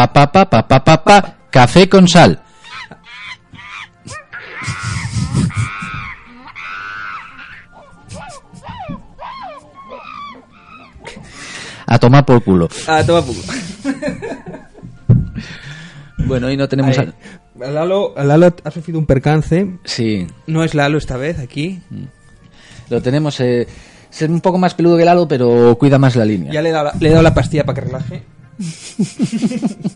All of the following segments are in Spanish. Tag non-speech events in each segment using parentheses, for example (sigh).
Pa, pa, pa, pa, pa, pa. Café con sal. A tomar por culo. Ah, toma poco. Bueno, hoy no tenemos... Ahí. a- Lalo, Lalo ha sufrido un percance. Sí, No es Lalo esta vez aquí. lo tenemos... Eh, es un poco más peludo que Lalo, pero cuida más la línea. Ya le he dado la, le he dado la pastilla para que relaje. (laughs)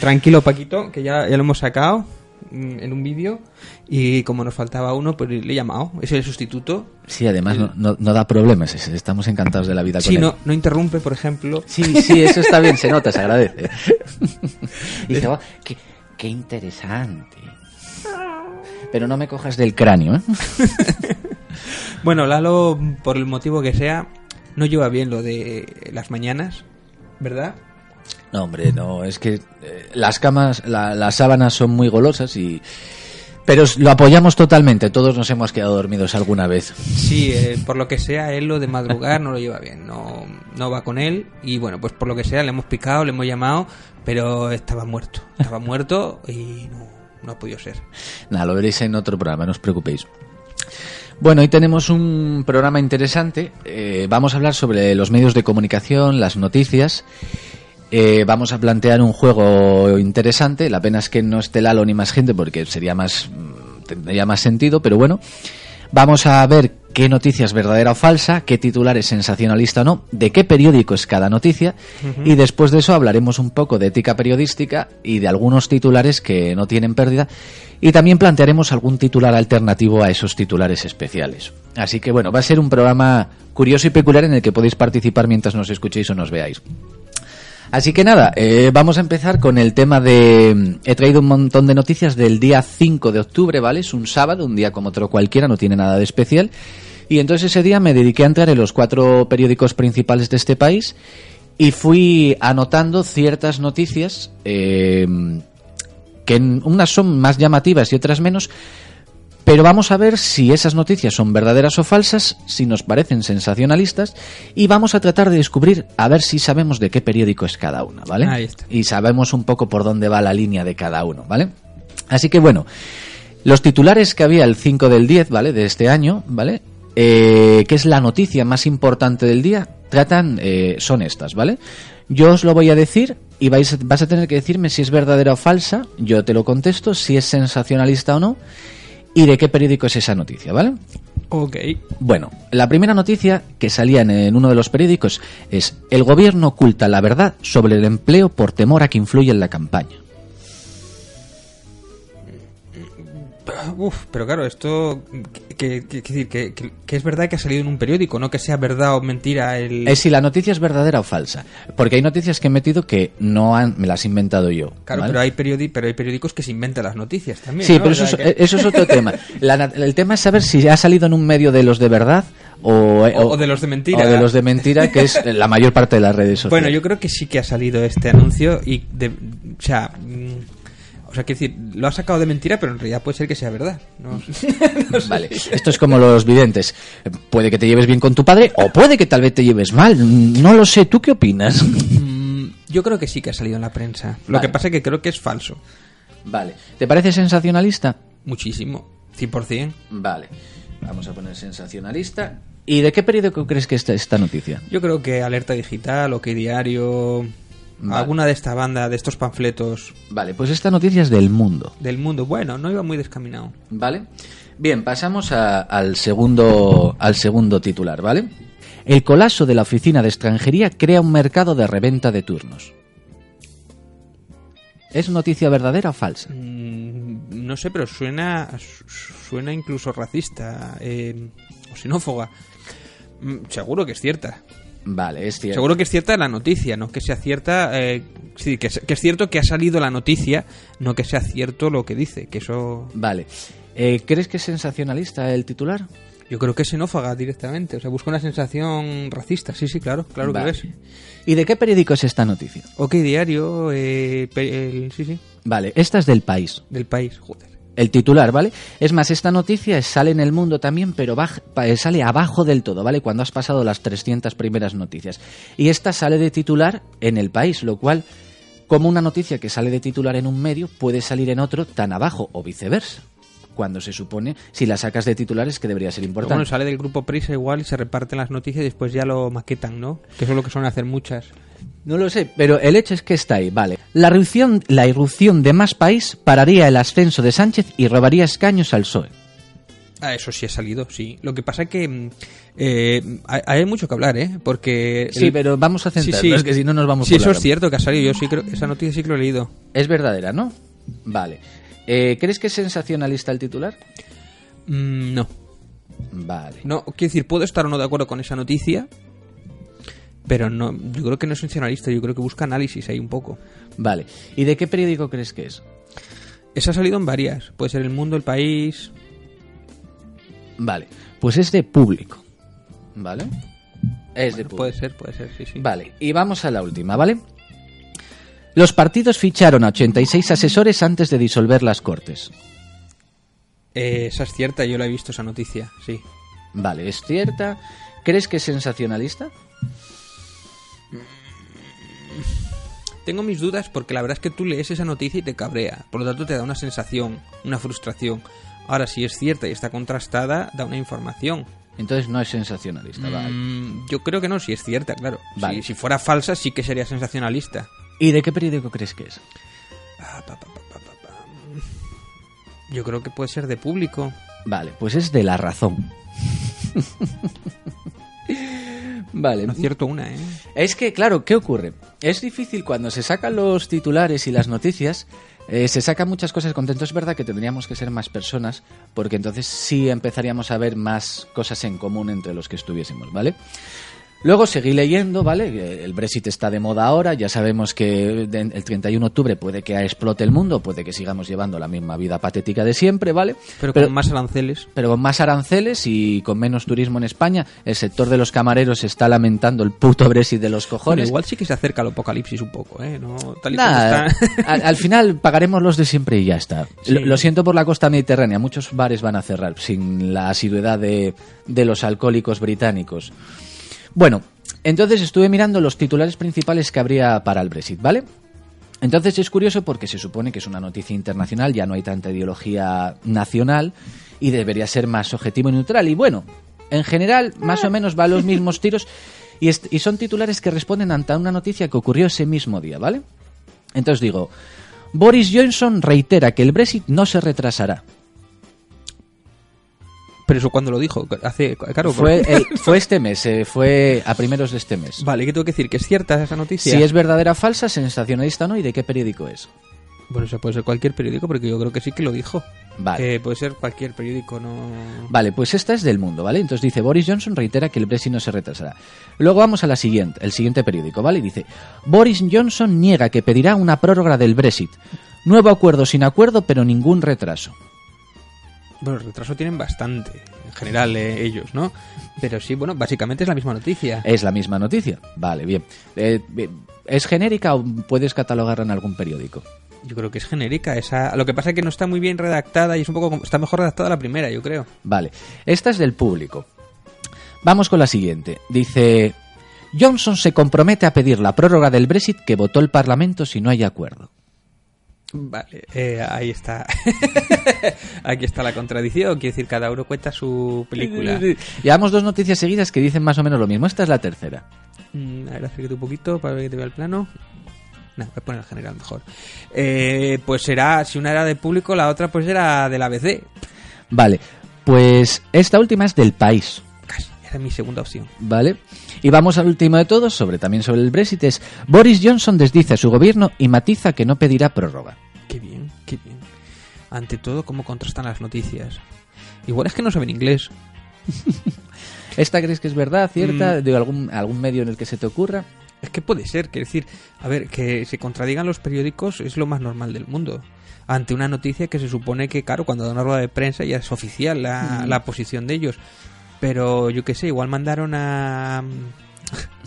Tranquilo, Paquito, que ya, ya lo hemos sacado mm, en un vídeo. Y como nos faltaba uno, pues le he llamado. Es el sustituto. Sí, además no, no- no da problemas. es- Estamos encantados de la vida con Sí, él. no, no interrumpe, por ejemplo. Sí, sí, eso está bien, se nota, se agradece. Y (laughs) dice, "Oh, qué, qué interesante. Pero no me cojas del cráneo, ¿eh? (laughs) Bueno, Lalo, por el motivo que sea, no lleva bien lo de las mañanas, ¿verdad? No, hombre, no, es que eh, las camas, la- las sábanas son muy golosas y... Pero lo apoyamos totalmente, todos nos hemos quedado dormidos alguna vez. Sí, eh, por lo que sea, él lo de madrugar no lo lleva bien, no, no va con él. Y bueno, pues por lo que sea, le hemos picado, le hemos llamado, pero estaba muerto. Estaba muerto y no, no ha podido ser. Nada, lo veréis en otro programa, no os preocupéis. Bueno, hoy tenemos un programa interesante. Eh, vamos a hablar sobre los medios de comunicación, las noticias. Eh, vamos a plantear un juego interesante. La pena es que no esté Lalo ni más gente porque sería más mm, tendría más sentido, pero bueno. Vamos a ver qué noticia es verdadera o falsa, qué titular es sensacionalista o no, de qué periódico es cada noticia y después de eso hablaremos un poco de ética periodística y de algunos titulares que no tienen pérdida y también plantearemos algún titular alternativo a esos titulares especiales. Así que bueno, va a ser un programa curioso y peculiar en el que podéis participar mientras nos escuchéis o nos veáis. Así que nada, eh, vamos a empezar con el tema de... He traído un montón de noticias del día 5 de octubre, ¿vale? Es un sábado, un día como otro cualquiera, no tiene nada de especial. Y entonces ese día me dediqué a entrar en los cuatro periódicos principales de este país y fui anotando ciertas noticias eh, que unas son más llamativas y otras menos, pero vamos a ver si esas noticias son verdaderas o falsas, si nos parecen sensacionalistas, y vamos a tratar de descubrir a ver si sabemos de qué periódico es cada una, ¿vale? Ahí está. Y sabemos un poco por dónde va la línea de cada uno, ¿vale? Así que bueno, los titulares que había el 5 del 10, ¿vale? De este año, ¿vale? Eh, que es la noticia más importante del día, tratan, eh, son estas, ¿vale? Yo os lo voy a decir y vais, vas a tener que decirme si es verdadera o falsa, yo te lo contesto, si es sensacionalista o no, y de qué periódico es esa noticia, ¿vale? Ok. Bueno, la primera noticia que salía en, en uno de los periódicos es el gobierno oculta la verdad sobre el empleo por temor a que influya en la campaña. (clears throat) Uf, pero claro, esto. Que, que- que es verdad que ha salido en un periódico, no que sea verdad o mentira el. Es si la noticia es verdadera o falsa. Porque hay noticias que he metido que no han, me las he inventado yo. Claro, ¿vale? pero, hay periodi- pero hay periódicos que se inventan las noticias también. Sí, ¿no? pero O eso es, que- eso es otro (laughs) tema. La el tema es saber si ha salido en un medio de los de verdad o, O- o de los de mentira. O de los de mentira, que es la mayor parte de las redes sociales. Bueno, yo creo que sí que ha salido este anuncio y. De, o sea. O sea, quiero decir, lo ha sacado de mentira, pero en realidad puede ser que sea verdad. No, (laughs) no sé. Vale, esto es como (laughs) los videntes. Puede que te lleves bien con tu padre o puede que tal vez te lleves mal. No lo sé, ¿tú qué opinas? Mm, Yo creo que sí que ha salido en la prensa. Lo Vale. que pasa es que creo que es falso. Vale, ¿te parece sensacionalista? Muchísimo. 100%. Vale, vamos a poner sensacionalista. ¿Y de qué periódico crees que está esta noticia? Yo creo que Alerta Digital, OK Diario, Vale. alguna de esta banda, de estos panfletos Vale, pues esta noticia es del mundo. del mundo. Bueno, no iba muy descaminado. ¿Vale? Bien, pasamos a- al, segundo, al segundo titular, ¿vale? El colapso de la oficina de extranjería crea un mercado de reventa de turnos. ¿Es noticia verdadera o falsa? Mm, no sé, pero suena su- suena incluso racista eh, o xenófoba. Mm, seguro que es cierta. Vale, es cierto. Seguro que es cierta la noticia, no que sea cierta. eh, sí, que es, que es cierto que ha salido la noticia, no que sea cierto lo que dice. Que eso. Vale. Eh, ¿Crees que es sensacionalista el titular? Yo creo que es xenófaga directamente. O sea, busca una sensación racista. Sí, sí, claro, claro Vale. que lo es. ¿Y de qué periódico es esta noticia? OK Diario, eh, el- sí, sí, Vale, esta es del país. del país, joder. El titular, ¿vale? Es más, esta noticia sale en el mundo también, pero baj- pa- eh, sale abajo del todo, ¿vale? Cuando has pasado las 300 primeras noticias. Y esta sale de titular en el país, lo cual como una noticia que sale de titular en un medio puede salir en otro tan abajo o viceversa. Cuando se supone, si la sacas de titulares, que debería ser Pero importante. bueno, sale del grupo Prisa igual y se reparten las noticias y después ya lo maquetan, ¿no? Que eso es lo que suelen hacer muchas. No lo sé, pero el hecho es que está ahí, vale. La irrupción, la irrupción de más país pararía el ascenso de Sánchez y robaría escaños al PSOE. Ah, eso sí ha salido, sí. Lo que pasa es que mm, eh, hay, mucho que hablar, ¿eh? Porque... Sí, el- pero vamos a Sí, centrarnos, sí. es que si no nos vamos Sí, por eso es cierto que ha salido. Yo sí creo esa noticia sí que lo he leído. Es verdadera, ¿no? Vale. Eh, ¿Crees que es sensacionalista el titular? Mm, no. Vale. No, quiero decir, puedo estar o no de acuerdo con esa noticia, pero no, yo creo que no es sensacionalista, yo creo que busca análisis ahí un poco. Vale. ¿Y de qué periódico crees que es? Esa ha salido en varias, puede ser El Mundo, El País... Vale. Pues es de público. ¿Vale? Es de público. Puede ser, puede ser, sí, sí. Vale. Y vamos a la última, ¿vale? Los partidos ficharon a 86 asesores antes de disolver las cortes. Eh, esa es cierta, yo la he visto esa noticia, sí. Vale, es cierta. ¿Crees que es sensacionalista? Tengo mis dudas porque la verdad es que tú lees esa noticia y te cabrea, por lo tanto te da una sensación, una frustración. Ahora, si es cierta y está contrastada, da una información. Entonces no es sensacionalista, vale. Mm, yo creo que no, si es cierta, claro. Vale. Si, si fuera falsa, sí que sería sensacionalista. ¿Y de qué periódico crees que es? Ah, pa, pa, pa, pa, pa, pa. Yo creo que puede ser de público. Vale, pues es de La Razón. (laughs) vale. No acierto una, ¿eh? Es que, claro, ¿qué ocurre? Es difícil cuando se sacan los titulares y las noticias, eh, se sacan muchas cosas de contento. Es verdad que tendríamos que ser más personas, porque entonces sí empezaríamos a ver más cosas en común entre los que estuviésemos, ¿vale? Luego seguí leyendo, ¿vale? El Brexit está de moda ahora, ya sabemos que el 31 de octubre puede que explote el mundo, puede que sigamos llevando la misma vida patética de siempre, ¿vale? Pero, con más aranceles. pero con más aranceles y con menos turismo en España, el sector de los camareros está lamentando el puto Brexit de los Bueno, cojones. igual sí que se acerca al apocalipsis un poco, ¿eh? No, tal y como está. (laughs) al, al final pagaremos los de siempre y ya está. Sí. Lo, lo siento por la costa mediterránea, muchos bares van a cerrar sin la asiduidad de, de los alcohólicos británicos. Bueno, entonces estuve mirando los titulares principales que habría para el Brexit, ¿vale? Entonces es curioso porque se supone que es una noticia internacional, ya no hay tanta ideología nacional y debería ser más objetivo y neutral. Y bueno, en general, más o menos va a los (laughs) mismos tiros y, y son titulares que responden ante una noticia que ocurrió ese mismo día, ¿vale? Entonces digo, Boris Johnson reitera que el Brexit no se retrasará. Pero eso cuando lo dijo, hace, claro. Fue, fue este mes, eh, fue a primeros de este mes. Vale, ¿qué tengo que decir? ¿Que es cierta esa noticia? Si es verdadera o falsa, sensacionalista no, y de qué periódico es. Bueno, eso puede ser cualquier periódico, porque yo creo que sí que lo dijo. Vale. Puede ser cualquier periódico, no... Vale, pues esta es del mundo, ¿vale? Entonces dice, Boris Johnson reitera que el Brexit no se retrasará. Luego vamos a la siguiente, el siguiente periódico, ¿vale? Y dice, Boris Johnson niega que pedirá una prórroga del Brexit. Nuevo acuerdo sin acuerdo, pero ningún retraso. Bueno, retraso tienen bastante, en general, eh, ellos, ¿no? Pero sí, bueno, básicamente es la misma noticia. Es la misma noticia. Vale, bien. Eh, bien. ¿Es genérica o puedes catalogarla en algún periódico? Yo creo que es genérica. Esa... Lo que pasa es que no está muy bien redactada y es un poco... Está mejor redactada la primera, yo creo. Vale, esta es del público. Vamos con la siguiente. Dice, Johnson se compromete a pedir la prórroga del Brexit que votó el Parlamento si no hay acuerdo. Vale, eh, ahí está. (laughs) Aquí está la contradicción. Quiere decir, cada uno cuenta su película. Llevamos dos noticias seguidas que dicen más o menos lo mismo. Esta es la tercera. Mm, a ver, acércate un poquito para que te vea el plano. No, voy a poner el general mejor. Eh, pues será, si una era de público, la otra pues era del ABC. Vale, pues esta última es del país. Era mi segunda opción. ¿Vale? Y vamos al último de todos, sobre también sobre el Brexit, es Boris Johnson desdice a su gobierno y matiza que no pedirá prórroga. Qué bien, qué bien. Ante todo, cómo contrastan las noticias. Igual es que no saben inglés. (laughs) ¿Esta crees que es verdad, cierta? Mm. ¿De algún, algún medio en el que se te ocurra? Es que puede ser, quiero decir, a ver, que se contradigan los periódicos es lo más normal del mundo. Ante una noticia que se supone que, claro, cuando da una rueda de prensa ya es oficial la, la posición de ellos. Pero yo qué sé, igual mandaron a.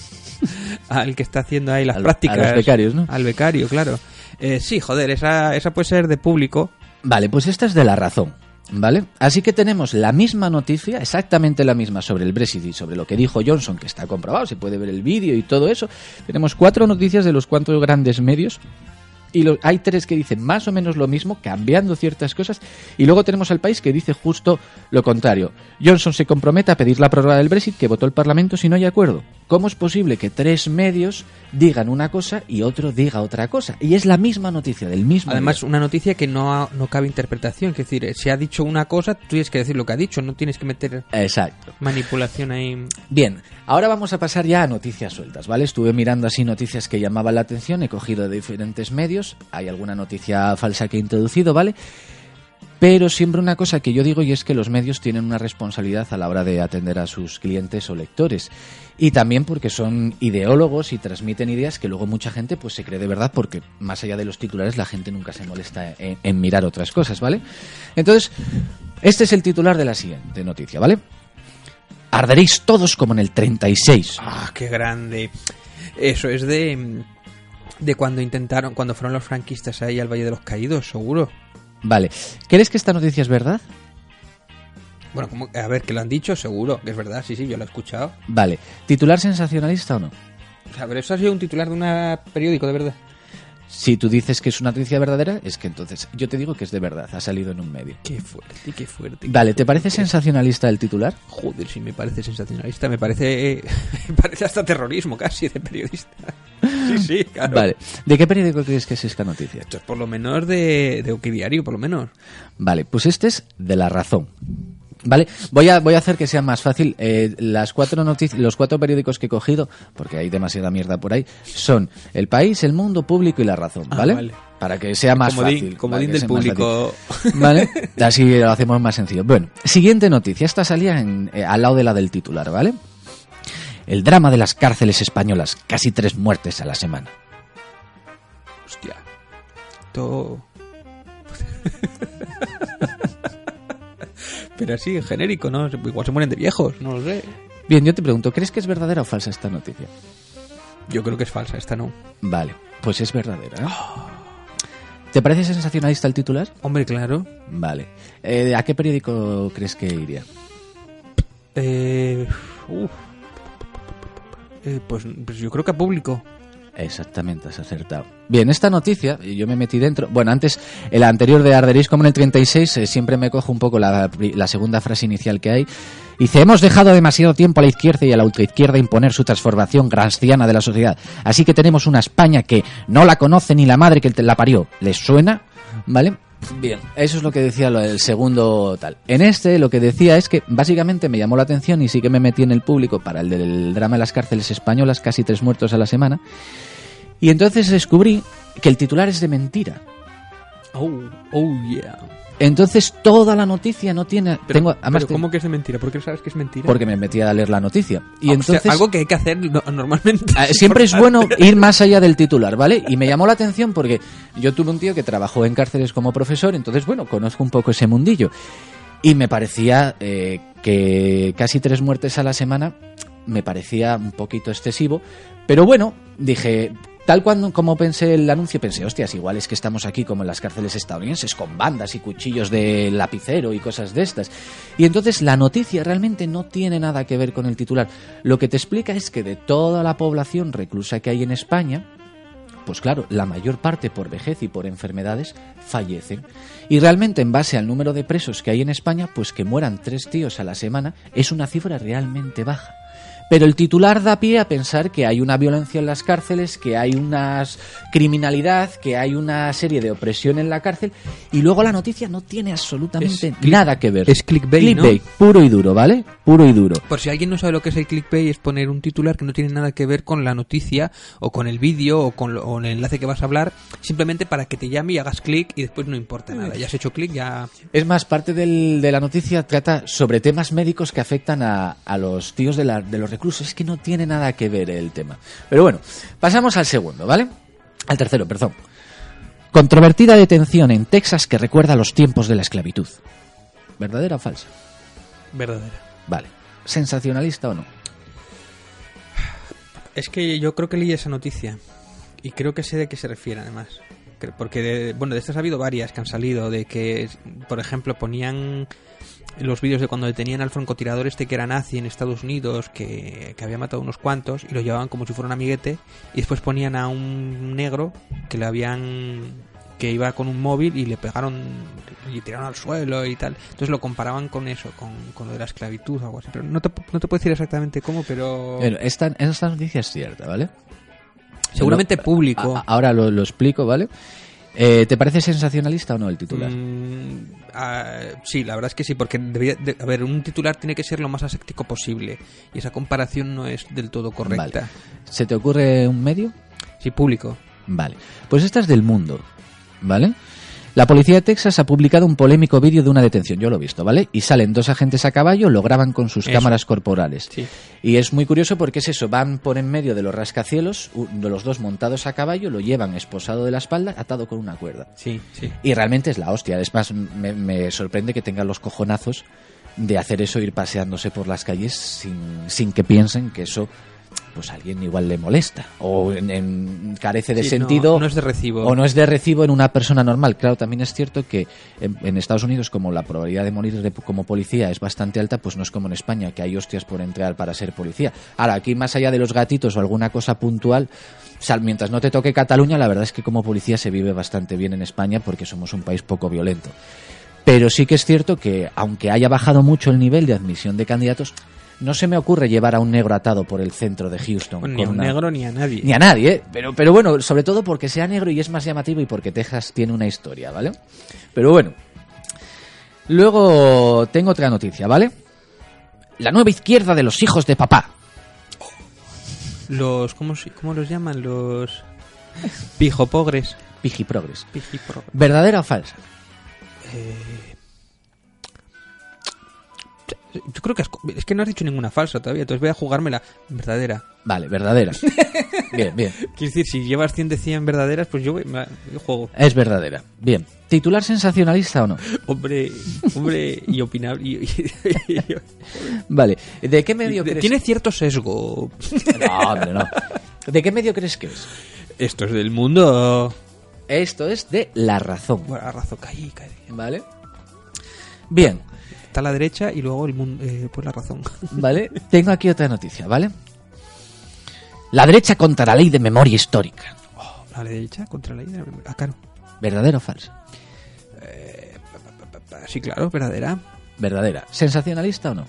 (laughs) al que está haciendo ahí las Al- prácticas. a los becarios, ¿no? Al becario, claro. Eh, sí, joder, esa, esa puede ser de público. Vale, pues esta es de la razón. ¿Vale? Así que tenemos la misma noticia, exactamente la misma sobre el Brexit y sobre lo que dijo Johnson, que está comprobado, se puede ver el vídeo y todo eso. Tenemos cuatro noticias de los cuatro grandes medios y lo- hay tres que dicen más o menos lo mismo, cambiando ciertas cosas, y luego tenemos al país que dice justo lo contrario. Johnson se compromete a pedir la prórroga del Brexit que votó el Parlamento si no hay acuerdo. ¿Cómo es posible que tres medios digan una cosa y otro diga otra cosa? Y es la misma noticia del mismo. Además, día. una noticia que no, ha- no cabe interpretación. Es decir, eh, si ha dicho una cosa, tú tienes que decir lo que ha dicho, no tienes que meter Exacto. manipulación ahí. Bien, ahora vamos a pasar ya a noticias sueltas, ¿vale? Estuve mirando así noticias que llamaban la atención, he cogido de diferentes medios, hay alguna noticia falsa que he introducido, ¿vale? Pero siempre una cosa que yo digo y es que los medios tienen una responsabilidad a la hora de atender a sus clientes o lectores. Y también porque son ideólogos y transmiten ideas que luego mucha gente pues se cree de verdad porque más allá de los titulares la gente nunca se molesta en, mirar otras cosas, ¿vale? Entonces, este es el titular de la siguiente noticia, ¿vale? Arderéis todos como en el 36. ¡Ah, qué grande! Eso es de. De cuando intentaron, cuando fueron los franquistas ahí al Valle de los Caídos, seguro. Vale. ¿Crees que esta noticia es verdad? Bueno, como, a ver, que lo han dicho, seguro, que es verdad, sí, sí, yo lo he escuchado. Vale. ¿Titular sensacionalista o no? O sea, pero eso ha sido un titular de un periódico, de verdad. Si tú dices que es una noticia verdadera, es que entonces yo te digo que es de verdad, ha salido en un medio. Qué fuerte, qué fuerte. Vale, ¿te parece sensacionalista el titular? Joder, sí, me parece sensacionalista, me parece, (laughs) me parece hasta terrorismo casi de periodista. Sí, sí, claro. Vale. ¿De qué periódico crees que es esta noticia? Esto es por lo menos de, de Oquidiario, por lo menos. Vale, pues este es de la razón. Vale, voy a, voy a hacer que sea más fácil. Eh, las cuatro noticias, los cuatro periódicos que he cogido, porque hay demasiada mierda por ahí, son El País, El Mundo, Público y La Razón, Ah, ¿vale? vale. Para que sea más Comodín- fácil. comodín del público. ¿Vale? (laughs) Así lo hacemos más sencillo. Bueno, siguiente noticia. Esta salía en- eh, al lado de la del titular, ¿vale? El drama de las cárceles españolas. Casi tres muertes a la semana. Hostia. Todo... (laughs) Pero así, genérico, ¿no? Igual se mueren de viejos, no lo sé. Bien, yo te pregunto, ¿crees que es verdadera o falsa esta noticia? Yo creo que es falsa, esta no. Vale, pues es verdadera. ¿eh? ¿Te parece sensacionalista el titular? Hombre, claro. Vale. Eh, ¿A qué periódico crees que iría? Eh. Eh, pues, pues yo creo que a público. Exactamente, has acertado. Bien, esta noticia, yo me metí dentro. Bueno, antes, el anterior de Arderéis como en el 36, eh, siempre me cojo un poco la, la segunda frase inicial que hay. Dice: Hemos dejado demasiado tiempo a la izquierda y a la ultraizquierda imponer su transformación granstiana de la sociedad. Así que tenemos una España que no la conoce ni la madre que la parió. ¿Les suena? ¿Vale? Bien, eso es lo que decía lo del segundo tal. En este lo que decía es que básicamente me llamó la atención y sí que me metí en el público para el del drama de las cárceles españolas, casi tres muertos a la semana. Y entonces descubrí que el titular es de mentira. Oh, oh yeah. Entonces toda la noticia no tiene... Pero, tengo, además pero ¿cómo que es de mentira? ¿Por qué sabes que es mentira? Porque me metí a leer la noticia. Y Ah, o entonces... sea, algo que hay que hacer no- normalmente. Ah, Siempre es bueno ir más allá del titular, ¿vale? Y me llamó la atención porque yo tuve un tío que trabajó en cárceles como profesor, entonces, bueno, conozco un poco ese mundillo. Y me parecía eh, que casi tres muertes a la semana me parecía un poquito excesivo. Pero bueno, dije, tal cuando como pensé el anuncio, pensé, hostias, igual es que estamos aquí como en las cárceles estadounidenses, con bandas y cuchillos de lapicero y cosas de estas. Y entonces la noticia realmente no tiene nada que ver con el titular. Lo que te explica es que de toda la población reclusa que hay en España, pues claro, la mayor parte por vejez y por enfermedades fallecen. Y realmente en base al número de presos que hay en España, pues que mueran tres tíos a la semana es una cifra realmente baja. Pero el titular da pie a pensar que hay una violencia en las cárceles, que hay una criminalidad, que hay una serie de opresión en la cárcel, y luego la noticia no tiene absolutamente click- nada que ver. es clickbait, ¿no? puro y duro, ¿vale? Puro y duro. Por si alguien no sabe lo que es el clickbait, es poner un titular que no tiene nada que ver con la noticia, o con el vídeo, o con, lo- o con el enlace que vas a hablar, simplemente para que te llame y hagas clic y después no importa nada. Ya has hecho clic, ya... Es más, parte del- de la noticia trata sobre temas médicos que afectan a, a los tíos de, la- de los reclusos. Es que no tiene nada que ver el tema. Pero bueno, pasamos al segundo, ¿vale? Al tercero, perdón. Controvertida detención en Texas que recuerda los tiempos de la esclavitud. ¿Verdadera o falsa? Verdadera. Vale. ¿Sensacionalista o no? Es que yo creo que leí esa noticia. Y creo que sé de qué se refiere, además. porque de- bueno, de estas ha habido varias que han salido, de que, por ejemplo, ponían los vídeos de cuando detenían al francotirador este que era nazi en Estados Unidos, que, que había matado unos cuantos, y lo llevaban como si fuera un amiguete, y después ponían a un negro que le habían que iba con un móvil y le pegaron y tiraron al suelo y tal. Entonces lo comparaban con eso, con, con lo de la esclavitud o algo así. Pero no te, no te puedo decir exactamente cómo, pero Bueno, esta, esta noticia es cierta, ¿vale? seguramente Lo- público. a- ahora lo, lo explico, ¿vale? Eh, ¿Te parece sensacionalista o no el titular? Mm, ah, sí, la verdad es que sí, porque debería, de- a ver, un titular tiene que ser lo más aséptico posible y esa comparación no es del todo correcta. Vale. ¿Se te ocurre un medio? Sí, público. Vale. Pues esta es del mundo, ¿vale? La policía de Texas ha publicado un polémico vídeo de una detención, yo lo he visto, ¿vale? Y salen dos agentes a caballo, lo graban con sus Eso. cámaras corporales. Sí. Y es muy curioso porque es eso, van por en medio de los rascacielos, de los dos montados a caballo, lo llevan esposado de la espalda, atado con una cuerda. Sí, sí. Y realmente es la hostia. Es más, me, me sorprende que tengan los cojonazos de hacer eso, ir paseándose por las calles sin, sin que piensen que eso pues a alguien igual le molesta o en- en- carece de Sí, sentido no- no es de recibo. o no es de recibo en una persona normal. Claro, también es cierto que en, en Estados Unidos como la probabilidad de morir de- como policía es bastante alta, pues no es como en España que hay hostias por entrar para ser policía. Ahora, aquí más allá de los gatitos o alguna cosa puntual, o sea, mientras no te toque Cataluña, la verdad es que como policía se vive bastante bien en España porque somos un país poco violento. Pero sí que es cierto que, aunque haya bajado mucho el nivel de admisión de candidatos, no se me ocurre llevar a un negro atado por el centro de Houston. Bueno, ni a un una- negro ni a nadie. Ni a nadie, ¿eh? Pero, pero bueno, sobre todo porque sea negro y es más llamativo y porque Texas tiene una historia, ¿vale? Pero bueno. Luego tengo otra noticia, ¿vale? La nueva izquierda de los hijos de papá. Los, ¿cómo, ¿Cómo los llaman? Los pijopogres. Pijiprogres. Pijipro- ¿Verdadera o falsa? Yo creo que has es que no has dicho ninguna falsa todavía, entonces voy a jugármela verdadera. Vale, verdadera. (laughs) Bien, bien. Quiero decir, si llevas 100 de 100 verdaderas, pues yo, voy- me- yo juego. Es verdadera. Bien. ¿Titular sensacionalista o no? Hombre, hombre, y opinable. Vale. ¿De qué medio crees? Tiene cierto sesgo. No, hombre, no. ¿De qué medio crees que es? Esto es del mundo. Esto es de La Razón. Bueno, a razón, caí, caí. ¿Vale? Bien. Está a la derecha y luego el mundo, eh, pues la razón. (laughs) ¿Vale? Tengo aquí otra noticia, ¿vale? La derecha contra la ley de memoria histórica. A la derecha contra la idea. Ah, claro. ¿Verdadero o falso? Sí, claro, verdadera. Verdadera. ¿Sensacionalista o no?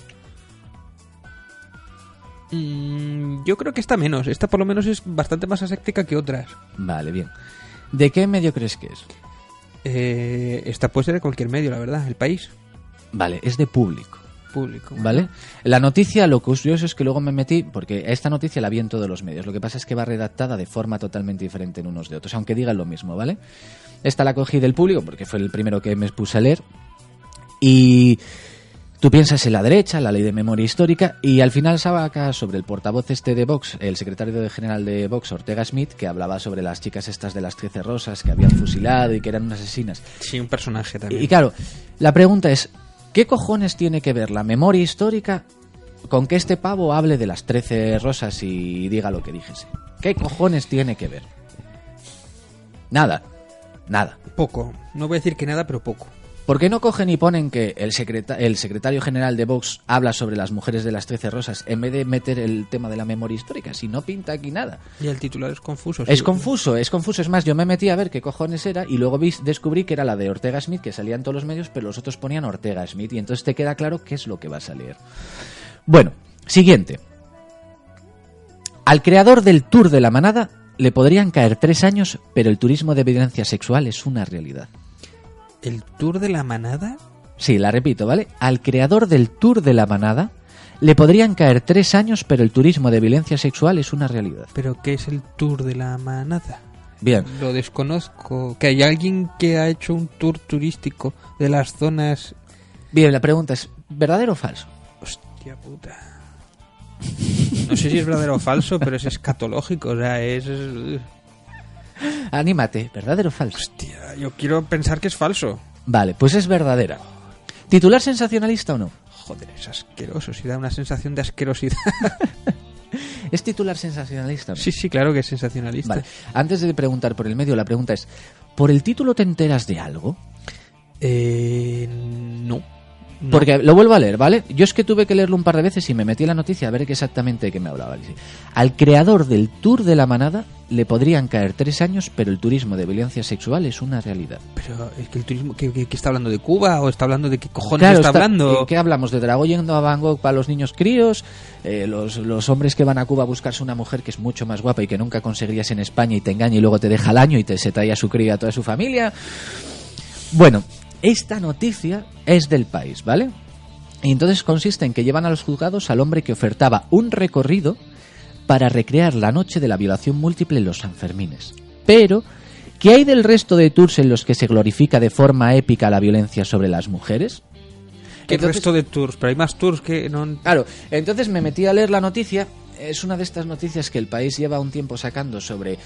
Mm, yo creo que esta menos. Esta por lo menos es bastante más aséptica que otras. Vale, bien. ¿De qué medio crees que es? Eh, esta puede ser de cualquier medio, la verdad. El país Vale, es de público. público. ¿Vale? La noticia, lo curioso es que luego me metí, porque esta noticia la vi en todos los medios. Lo que pasa es que va redactada de forma totalmente diferente en unos de otros, aunque digan lo mismo, ¿vale? Esta la cogí del público porque fue el primero que me puse a leer. Y tú piensas en la derecha, la ley de memoria histórica, y al final saca sobre el portavoz este de Vox, el secretario general de Vox, Ortega Smith, que hablaba sobre las chicas estas de las 13 rosas que habían fusilado y que eran unas asesinas. Sí, un personaje también. Y claro, la pregunta es, ¿qué cojones tiene que ver la memoria histórica con que este pavo hable de las 13 rosas y diga lo que dijese? ¿Qué cojones tiene que ver? Nada, nada. Poco. No voy a decir que nada, pero poco. ¿Por qué no cogen y ponen que el, secreta- el secretario general de Vox habla sobre las mujeres de las 13 rosas en vez de meter el tema de la memoria histórica? Si no pinta aquí nada. Y el titular es confuso. Es sí. confuso, es confuso. Es más, yo me metí a ver qué cojones era y luego vi- descubrí que era la de Ortega Smith, que salía en todos los medios, pero los otros ponían Ortega Smith y entonces te queda claro qué es lo que va a salir. Bueno, siguiente. Al creador del Tour de la Manada le podrían caer tres años, pero el turismo de evidencia sexual es una realidad. ¿El tour de la manada? Sí, la repito, ¿vale? Al creador del Tour de la Manada le podrían caer tres años, pero el turismo de violencia sexual es una realidad. ¿Pero qué es el tour de la manada? Bien, Lo desconozco. ¿Que hay alguien que ha hecho un tour turístico de las zonas... bien, la pregunta es, ¿verdadero o falso? Hostia puta. No sé si es verdadero o falso, pero es escatológico. O sea, es... Anímate, ¿verdadero o falso? Hostia, yo quiero pensar que es falso. Vale, pues es verdadera. ¿Titular sensacionalista o no? Joder, es asqueroso. Si da una sensación de asquerosidad. (laughs) ¿Es titular sensacionalista no? sí, sí, claro que es sensacionalista. Vale, antes de preguntar por el medio, la pregunta es, ¿por el título te enteras de algo? Eh. No. Porque lo vuelvo a leer, ¿vale? Yo es que tuve que leerlo un par de veces y me metí en la noticia a ver exactamente de qué me hablaba. Al creador del Tour de la Manada le podrían caer tres años, pero el turismo de violencia sexual es una realidad. Pero es que el turismo, ¿qué, qué- qué está hablando de Cuba o está hablando de qué cojones Claro, está, está- hablando? ¿en ¿Qué hablamos? ¿De Dragón yendo a Bangkok para los niños críos? Eh, los, los hombres que van a Cuba a buscarse una mujer que es mucho más guapa y que nunca conseguirías en España y te engaña y luego te deja al año y te se trae a su cría a toda su familia. Bueno, esta noticia es del país, ¿vale? Y entonces consiste en que llevan a los juzgados al hombre que ofertaba un recorrido para recrear la noche de la violación múltiple en los Sanfermines. Pero, ¿qué hay del resto de tours en los que se glorifica de forma épica la violencia sobre las mujeres? ¿Qué Entonces- resto de tours? Pero hay más tours que no... Claro, entonces me metí a leer la noticia. Es una de estas noticias que el país lleva un tiempo sacando sobre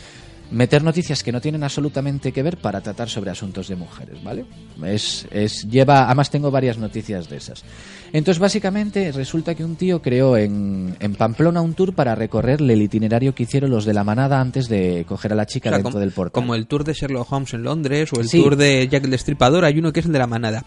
meter noticias que no tienen absolutamente que ver para tratar sobre asuntos de mujeres, ¿vale? Es, es lleva, además tengo varias noticias de esas. Entonces básicamente resulta que un tío creó en, en Pamplona un tour para recorrerle el itinerario que hicieron los de la manada antes de coger a la chica O sea, dentro como, del portal. como el tour de Sherlock Holmes en Londres o el Sí. tour de Jack el Destripador, hay uno que es el de la manada.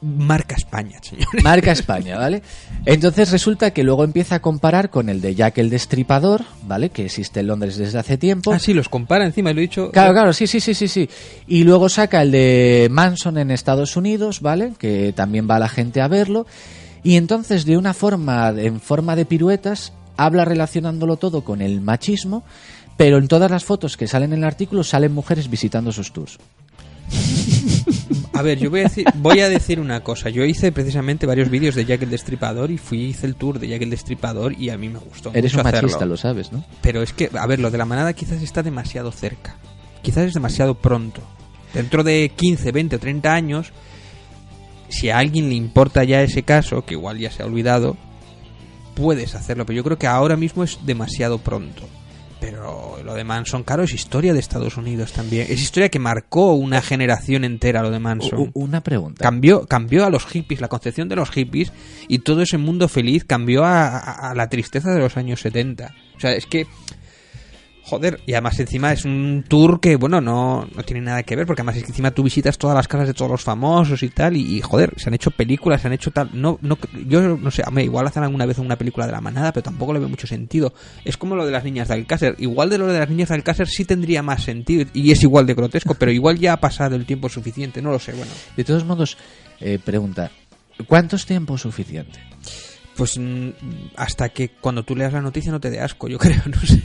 Marca España, señor. Marca España, ¿vale? Entonces resulta que luego empieza a comparar con el de Jack el Destripador, ¿vale? Que existe en Londres desde hace tiempo. Ah, sí, los compara encima, lo he dicho. Claro, claro, sí, sí, sí, sí, sí. Y luego saca el de Manson en Estados Unidos, ¿vale? Que también va la gente a verlo. Y entonces, de una forma, en forma de piruetas, habla relacionándolo todo con el machismo, pero en todas las fotos que salen en el artículo salen mujeres visitando sus tours. A ver, yo voy a, decir, voy a decir una cosa. Yo hice precisamente varios vídeos de Jack el Destripador y fui hice el tour de Jack el Destripador y a mí me gustó Eres mucho un machista, hacerlo. lo sabes, ¿no? Pero es que, a ver, lo de la manada quizás está demasiado cerca. Quizás es demasiado pronto. Dentro de 15, 20 o 30 años, si a alguien le importa ya ese caso, que igual ya se ha olvidado, puedes hacerlo. Pero yo creo que ahora mismo es demasiado pronto. Pero lo de Manson, claro, es historia de Estados Unidos también. Es historia que marcó una generación entera lo de Manson. Una pregunta. Cambió, cambió a los hippies, la concepción de los hippies y todo ese mundo feliz cambió a, a- a la tristeza de los años 70. O sea, es que... Joder, y además encima es un tour que, bueno, no, no tiene nada que ver, porque además es que encima tú visitas todas las casas de todos los famosos y tal, y, joder, se han hecho películas, se han hecho tal, no, no, yo no sé, hombre, igual hacen alguna vez una película de la manada, pero tampoco le veo mucho sentido. Es como lo de las niñas de Alcácer, igual de lo de las niñas de Alcácer sí tendría más sentido, y es igual de grotesco, pero igual ya ha pasado el tiempo suficiente, no lo sé, bueno. De todos modos, eh, pregunta, ¿cuántos tiempos suficiente? Pues mm, hasta que cuando tú leas la noticia no te dé asco, yo (laughs) creo, no sé.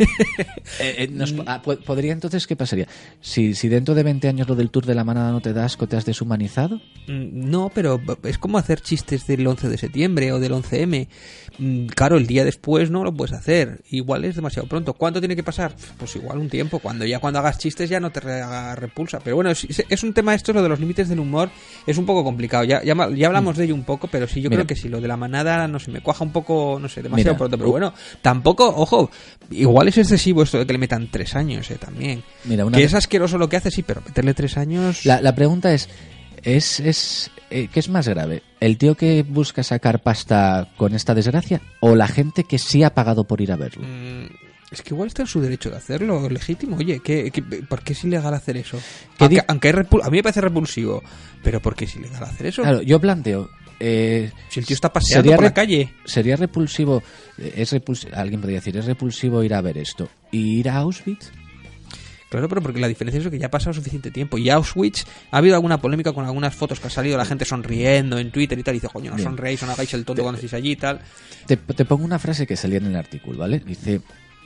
Eh, eh, nos- ah, po- ¿Podría entonces qué pasaría? Si, si dentro de 20 años lo del tour de la manada no te da asco, ¿te has deshumanizado? Mm, No, pero es como hacer chistes del 11 de septiembre o del 11M. Mm, Claro, el día después no lo puedes hacer. Igual es demasiado pronto. ¿Cuánto tiene que pasar? Pues igual un tiempo. Cuando ya cuando hagas chistes ya no te haga repulsa. Pero bueno, es, es un tema esto, lo de los límites del humor, es un poco complicado. Ya, ya, ya hablamos de ello un poco, pero sí, yo Mira. creo que sí, lo de la manada, no sé, me cuaja un poco, no sé, demasiado Mira, pronto. Pero bueno, tampoco, ojo, igual es excesivo esto de que le metan tres años, eh, también. Mira, una que es asqueroso lo que hace, sí, pero meterle tres años... La, la pregunta es, ¿es, es eh, ¿qué es más grave? ¿El tío que busca sacar pasta con esta desgracia o la gente que sí ha pagado por ir a verlo? Mm, Es que igual está en su derecho de hacerlo, legítimo. Oye, ¿qué, qué- por qué es ilegal hacer eso? ¿Qué Aunque, aunque es a mí me parece repulsivo, pero ¿por qué es ilegal hacer eso? Claro, yo planteo, eh, si el tío está paseando sería por la calle. ¿sería repulsivo, eh, es repuls- alguien podría decir, es repulsivo ir a ver esto? ¿Y ir a Auschwitz? Claro, pero porque la diferencia es que ya ha pasado suficiente tiempo. Y Auschwitz, ha habido alguna polémica con algunas fotos que ha salido la gente sonriendo en Twitter y tal. Y dice, coño, no Bien. sonreáis, no hagáis el tonto cuando estéis allí y tal. Te, te pongo una frase que salía en el artículo, ¿vale? Dice,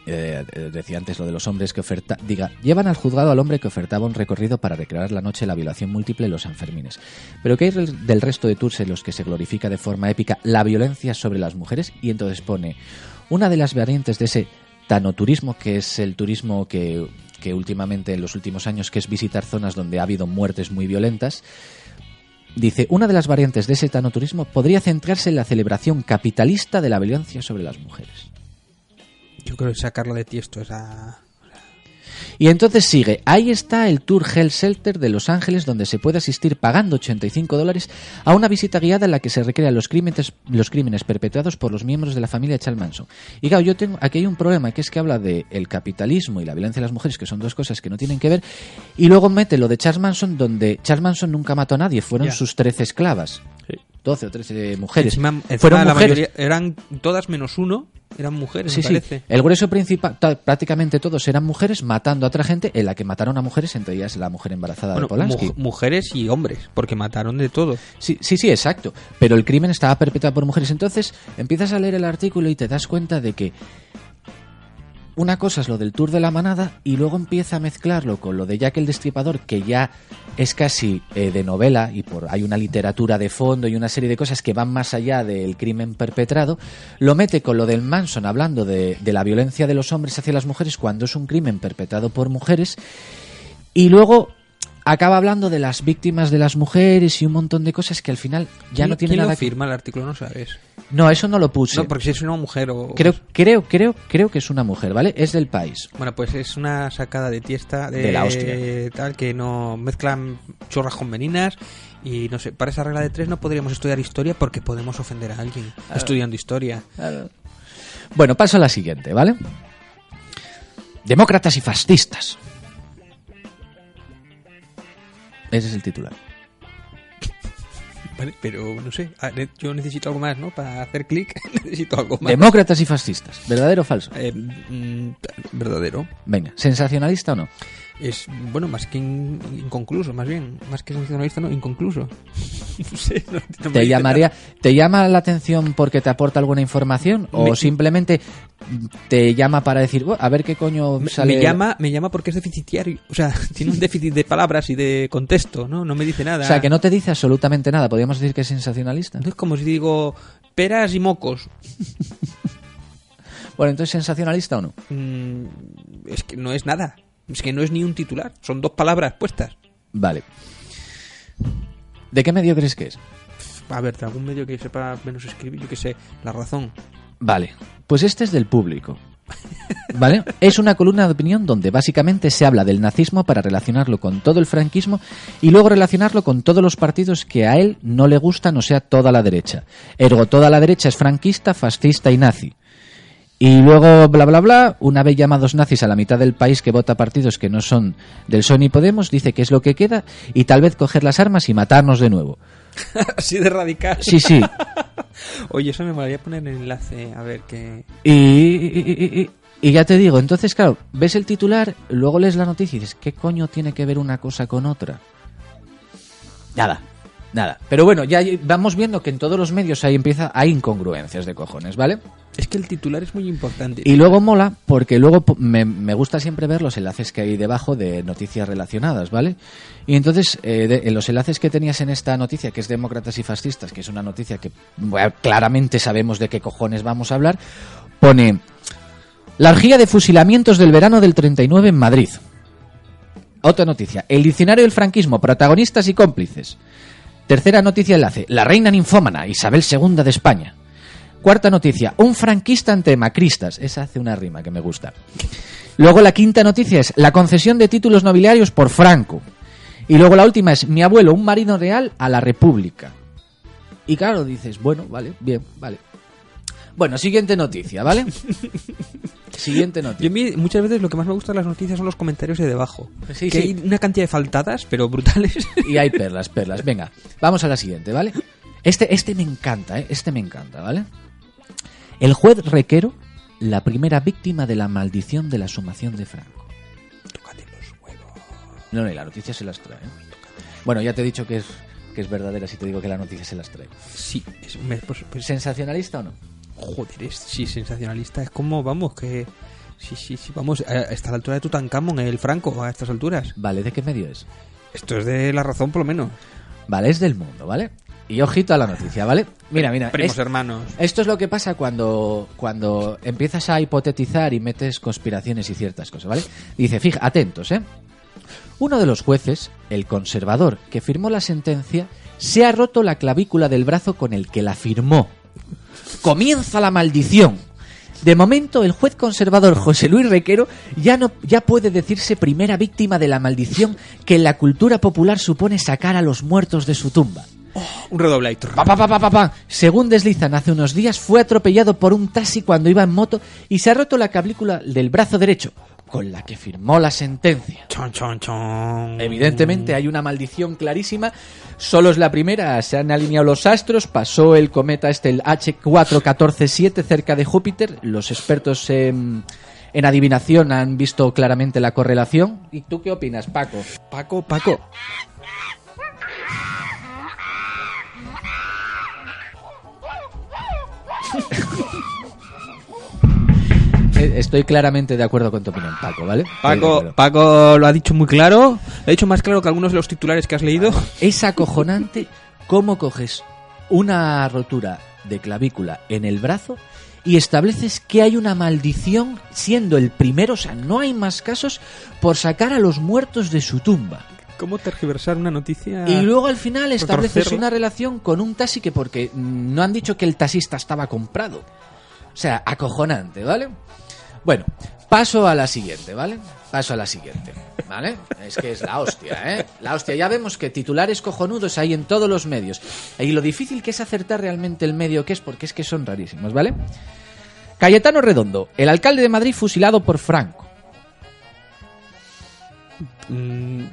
eh, eh, decía antes lo de los hombres que oferta, diga, llevan al juzgado al hombre que ofertaba un recorrido para recrear la noche de la violación múltiple en los Sanfermines. Pero ¿qué hay del resto de tours en los que se glorifica de forma épica la violencia sobre las mujeres? Y entonces pone, una de las variantes de ese tanoturismo, que es el turismo que, que últimamente en los últimos años, que es visitar zonas donde ha habido muertes muy violentas, Dice, una de las variantes de ese tanoturismo podría centrarse en la celebración capitalista de la violencia sobre las mujeres. Yo creo que sacarla de tiesto esa... Y entonces sigue, ahí está el Tour Hell Shelter de Los Ángeles donde se puede asistir pagando 85 dólares a una visita guiada en la que se recrean los crímenes, los crímenes perpetrados por los miembros de la familia Charles Manson. Y claro, yo tengo, aquí hay un problema que es que habla de el capitalismo y la violencia de las mujeres, que son dos cosas que no tienen que ver, y luego mete lo de Charles Manson donde Charles Manson nunca mató a nadie, fueron sus 13 esclavas. 12 o 13 mujeres. Encima- encima fueron la mujeres. mayoría eran todas menos uno, eran mujeres, Sí, me sí. parece. El grueso principal, prácticamente todos eran mujeres matando a otra gente, en la que mataron a mujeres, entre ellas la mujer embarazada Bueno, de Polanski. mu- mujeres y hombres, porque mataron de todo. Sí, sí, sí, exacto. Pero el crimen estaba perpetrado por mujeres. Entonces empiezas a leer el artículo y te das cuenta de que una cosa es lo del Tour de la Manada y luego empieza a mezclarlo con lo de Jack el Destripador, que ya es casi eh, de novela y por hay una literatura de fondo y una serie de cosas que van más allá del crimen perpetrado. Lo mete con lo del Manson hablando de, de la violencia de los hombres hacia las mujeres cuando es un crimen perpetrado por mujeres. Y luego acaba hablando de las víctimas de las mujeres y un montón de cosas que al final ya ¿Quién- no tiene quién nada que firma el artículo? No sabes. No, eso no lo puse. No, porque si es una mujer o... Creo, creo, creo, creo que es una mujer, ¿vale? Es del país. Bueno, pues es una sacada de tiesta de, De la hostia. tal que no mezclan chorras con meninas y no sé, para esa regla de tres no podríamos estudiar historia porque podemos ofender a alguien estudiando historia. Bueno, paso a la siguiente, ¿vale? Demócratas y fascistas. Ese es el titular. Vale, pero no sé, yo necesito algo más, ¿no? Para hacer clic (laughs) necesito algo más. Demócratas y fascistas. ¿Verdadero o falso? Eh, mm, verdadero. Venga, ¿sensacionalista o no? Es, bueno, más que in- inconcluso, más bien. Más que sensacionalista, no, inconcluso. (laughs) no sé, no, no ¿Te llamaría. ¿Te llama la atención porque te aporta alguna información? ¿O Me- simplemente te llama para decir, "Buah, a ver qué coño Me, sale? me llama, me llama porque es deficitario. O sea, (laughs) tiene un déficit de palabras y de contexto, ¿no? No me dice nada. O sea, que no te dice absolutamente nada. ¿Podríamos decir que es sensacionalista? Es como si digo peras y mocos. (laughs) Bueno, entonces, ¿sensacionalista o no? Mm, es que no es nada. Es que no es ni un titular. Son dos palabras puestas. Vale. ¿De qué medio crees que es? A ver, de algún medio que sepa menos escribir, yo que sé, la razón. Vale, pues este es del público. ¿Vale? (laughs) Es una columna de opinión donde básicamente se habla del nazismo para relacionarlo con todo el franquismo y luego relacionarlo con todos los partidos que a él no le gustan, o sea, toda la derecha. Ergo, toda la derecha es franquista, fascista y nazi. Y luego, bla, bla, bla, una vez llamados nazis a la mitad del país que vota partidos que no son del PSOE ni Podemos, dice que es lo que queda y tal vez coger las armas y matarnos de nuevo. (laughs) Así de radical. Sí, sí. (laughs) Oye, eso me molaría poner el enlace, a ver qué. Y- y- y ya te digo, entonces, claro, ves el titular, luego lees la noticia y dices, ¿qué coño tiene que ver una cosa con otra? Nada, nada. Pero bueno, ya vamos viendo que en todos los medios ahí empieza, hay incongruencias de cojones, ¿vale? Es que el titular es muy importante. Y luego mola porque luego me, me gusta siempre ver los enlaces que hay debajo de noticias relacionadas, ¿vale? Y entonces, eh, en los enlaces que tenías en esta noticia, que es Demócratas y Fascistas, que es una noticia que claramente sabemos de qué cojones vamos a hablar, pone la orgía de fusilamientos del verano del 39 en Madrid. Otra noticia, el diccionario del franquismo, protagonistas y cómplices. Tercera noticia enlace, la reina ninfómana, Isabel II de España. Cuarta noticia, un franquista ante macristas. Esa hace una rima que me gusta. Luego la quinta noticia es la concesión de títulos nobiliarios por Franco. Y luego la última es mi abuelo, un marido real a la República. Y claro, dices, bueno, vale, bien, vale. Bueno, siguiente noticia, ¿vale? (laughs) siguiente Yo noticia. mí, muchas veces lo que más me gusta de las noticias son los comentarios de debajo. Sí, que sí. hay una cantidad de faltadas, pero brutales. Y hay perlas, perlas. Venga, vamos a la siguiente, ¿vale? Este, este me encanta, ¿eh? Este me encanta, ¿vale? El juez Requero, la primera víctima de la maldición de la sumación de Franco. Tócate los huevos. No, no, y la noticia se las trae. ¿eh? Bueno, ya te he dicho que es, que es verdadera si te digo que la noticia se las trae. Sí, es, me- pues, pues, ¿Sensacionalista o no? joder, es, sí, sensacionalista. Es como, vamos, que... Sí, sí, sí, vamos, a- a la altura de Tutankamón, el Franco, a estas alturas. Vale, ¿de qué medio es? Esto es de la razón, por lo menos. Vale, es del mundo, ¿vale? Y ojito a la noticia, ¿vale? Mira, mira. Primos es- hermanos. Esto es lo que pasa cuando, cuando empiezas a hipotetizar y metes conspiraciones y ciertas cosas, ¿vale? Dice, fija, atentos, ¿eh? Uno de los jueces, el conservador, que firmó la sentencia, se ha roto la clavícula del brazo con el que la firmó. Comienza la maldición. De momento, el juez conservador José Luis Requero ya, no, ya puede decirse primera víctima de la maldición que en la cultura popular supone sacar a los muertos de su tumba. Un redoble ahí. Pa, pa, pa, pa, pa, pa. Según deslizan hace unos días, fue atropellado por un taxi cuando iba en moto y se ha roto la clavícula del brazo derecho, con la que firmó la sentencia. Chon, chon, chon. Evidentemente hay una maldición clarísima. Solo es la primera. Se han alineado los astros. Pasó el cometa este, el H4147, cerca de Júpiter. Los expertos en, en adivinación han visto claramente la correlación. ¿Y tú qué opinas, Paco? Paco, Paco. (laughs) Estoy claramente de acuerdo con tu opinión, Paco, ¿vale? Paco. Paco lo ha dicho muy claro. Lo ha dicho más claro que algunos de los titulares que has leído. Es acojonante cómo coges una rotura de clavícula en el brazo y estableces que hay una maldición siendo el primero, o sea, no hay más casos por sacar a los muertos de su tumba. ¿Cómo tergiversar una noticia? Y luego al final estableces una relación con un taxi que porque mm, no han dicho que el taxista estaba comprado. O sea, acojonante, ¿vale? Bueno, paso a la siguiente, ¿vale? Paso a la siguiente, ¿vale? (laughs) Es que es la hostia, ¿eh? La hostia. Ya vemos que titulares cojonudos hay en todos los medios. Y lo difícil que es acertar realmente el medio que es, porque es que son rarísimos, ¿vale? Cayetano Redondo, el alcalde de Madrid fusilado por Franco. Mm,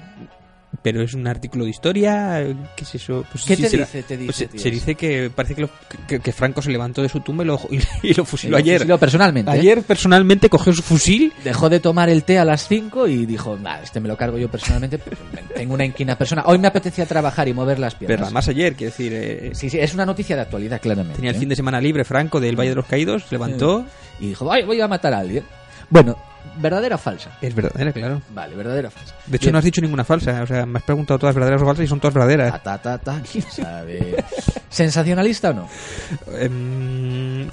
pero es un artículo de historia. ¿Qué es eso? Pues ¿Qué sí, te será- dice? Te pues dice, se, tío, se dice que parece que, lo- que- que Franco se levantó de su tumba y lo, y, y lo fusiló Lo ayer. fusiló personalmente. ¿eh? Ayer personalmente cogió su fusil. Dejó de tomar el té a las 5 y dijo, nah, este me lo cargo yo personalmente, pues, (laughs) tengo una inquina persona. Hoy me apetecía trabajar y mover las piernas. Pero además ayer, quiero decir, eh, Sí, sí, es una noticia de actualidad, claramente. tenía el ¿eh? fin de semana libre Franco del Valle de los Caídos, se levantó. Y dijo, "Ay, voy a matar a alguien. Bueno, ¿verdadera o falsa? Es verdadera, claro. Vale, verdadera o falsa. De hecho, Bien. no has dicho ninguna falsa. O sea, me has preguntado todas verdaderas o falsas y son todas verdaderas. Ta, ta, ta, ta, quién sabe. (laughs) ¿Sensacionalista o no? Em,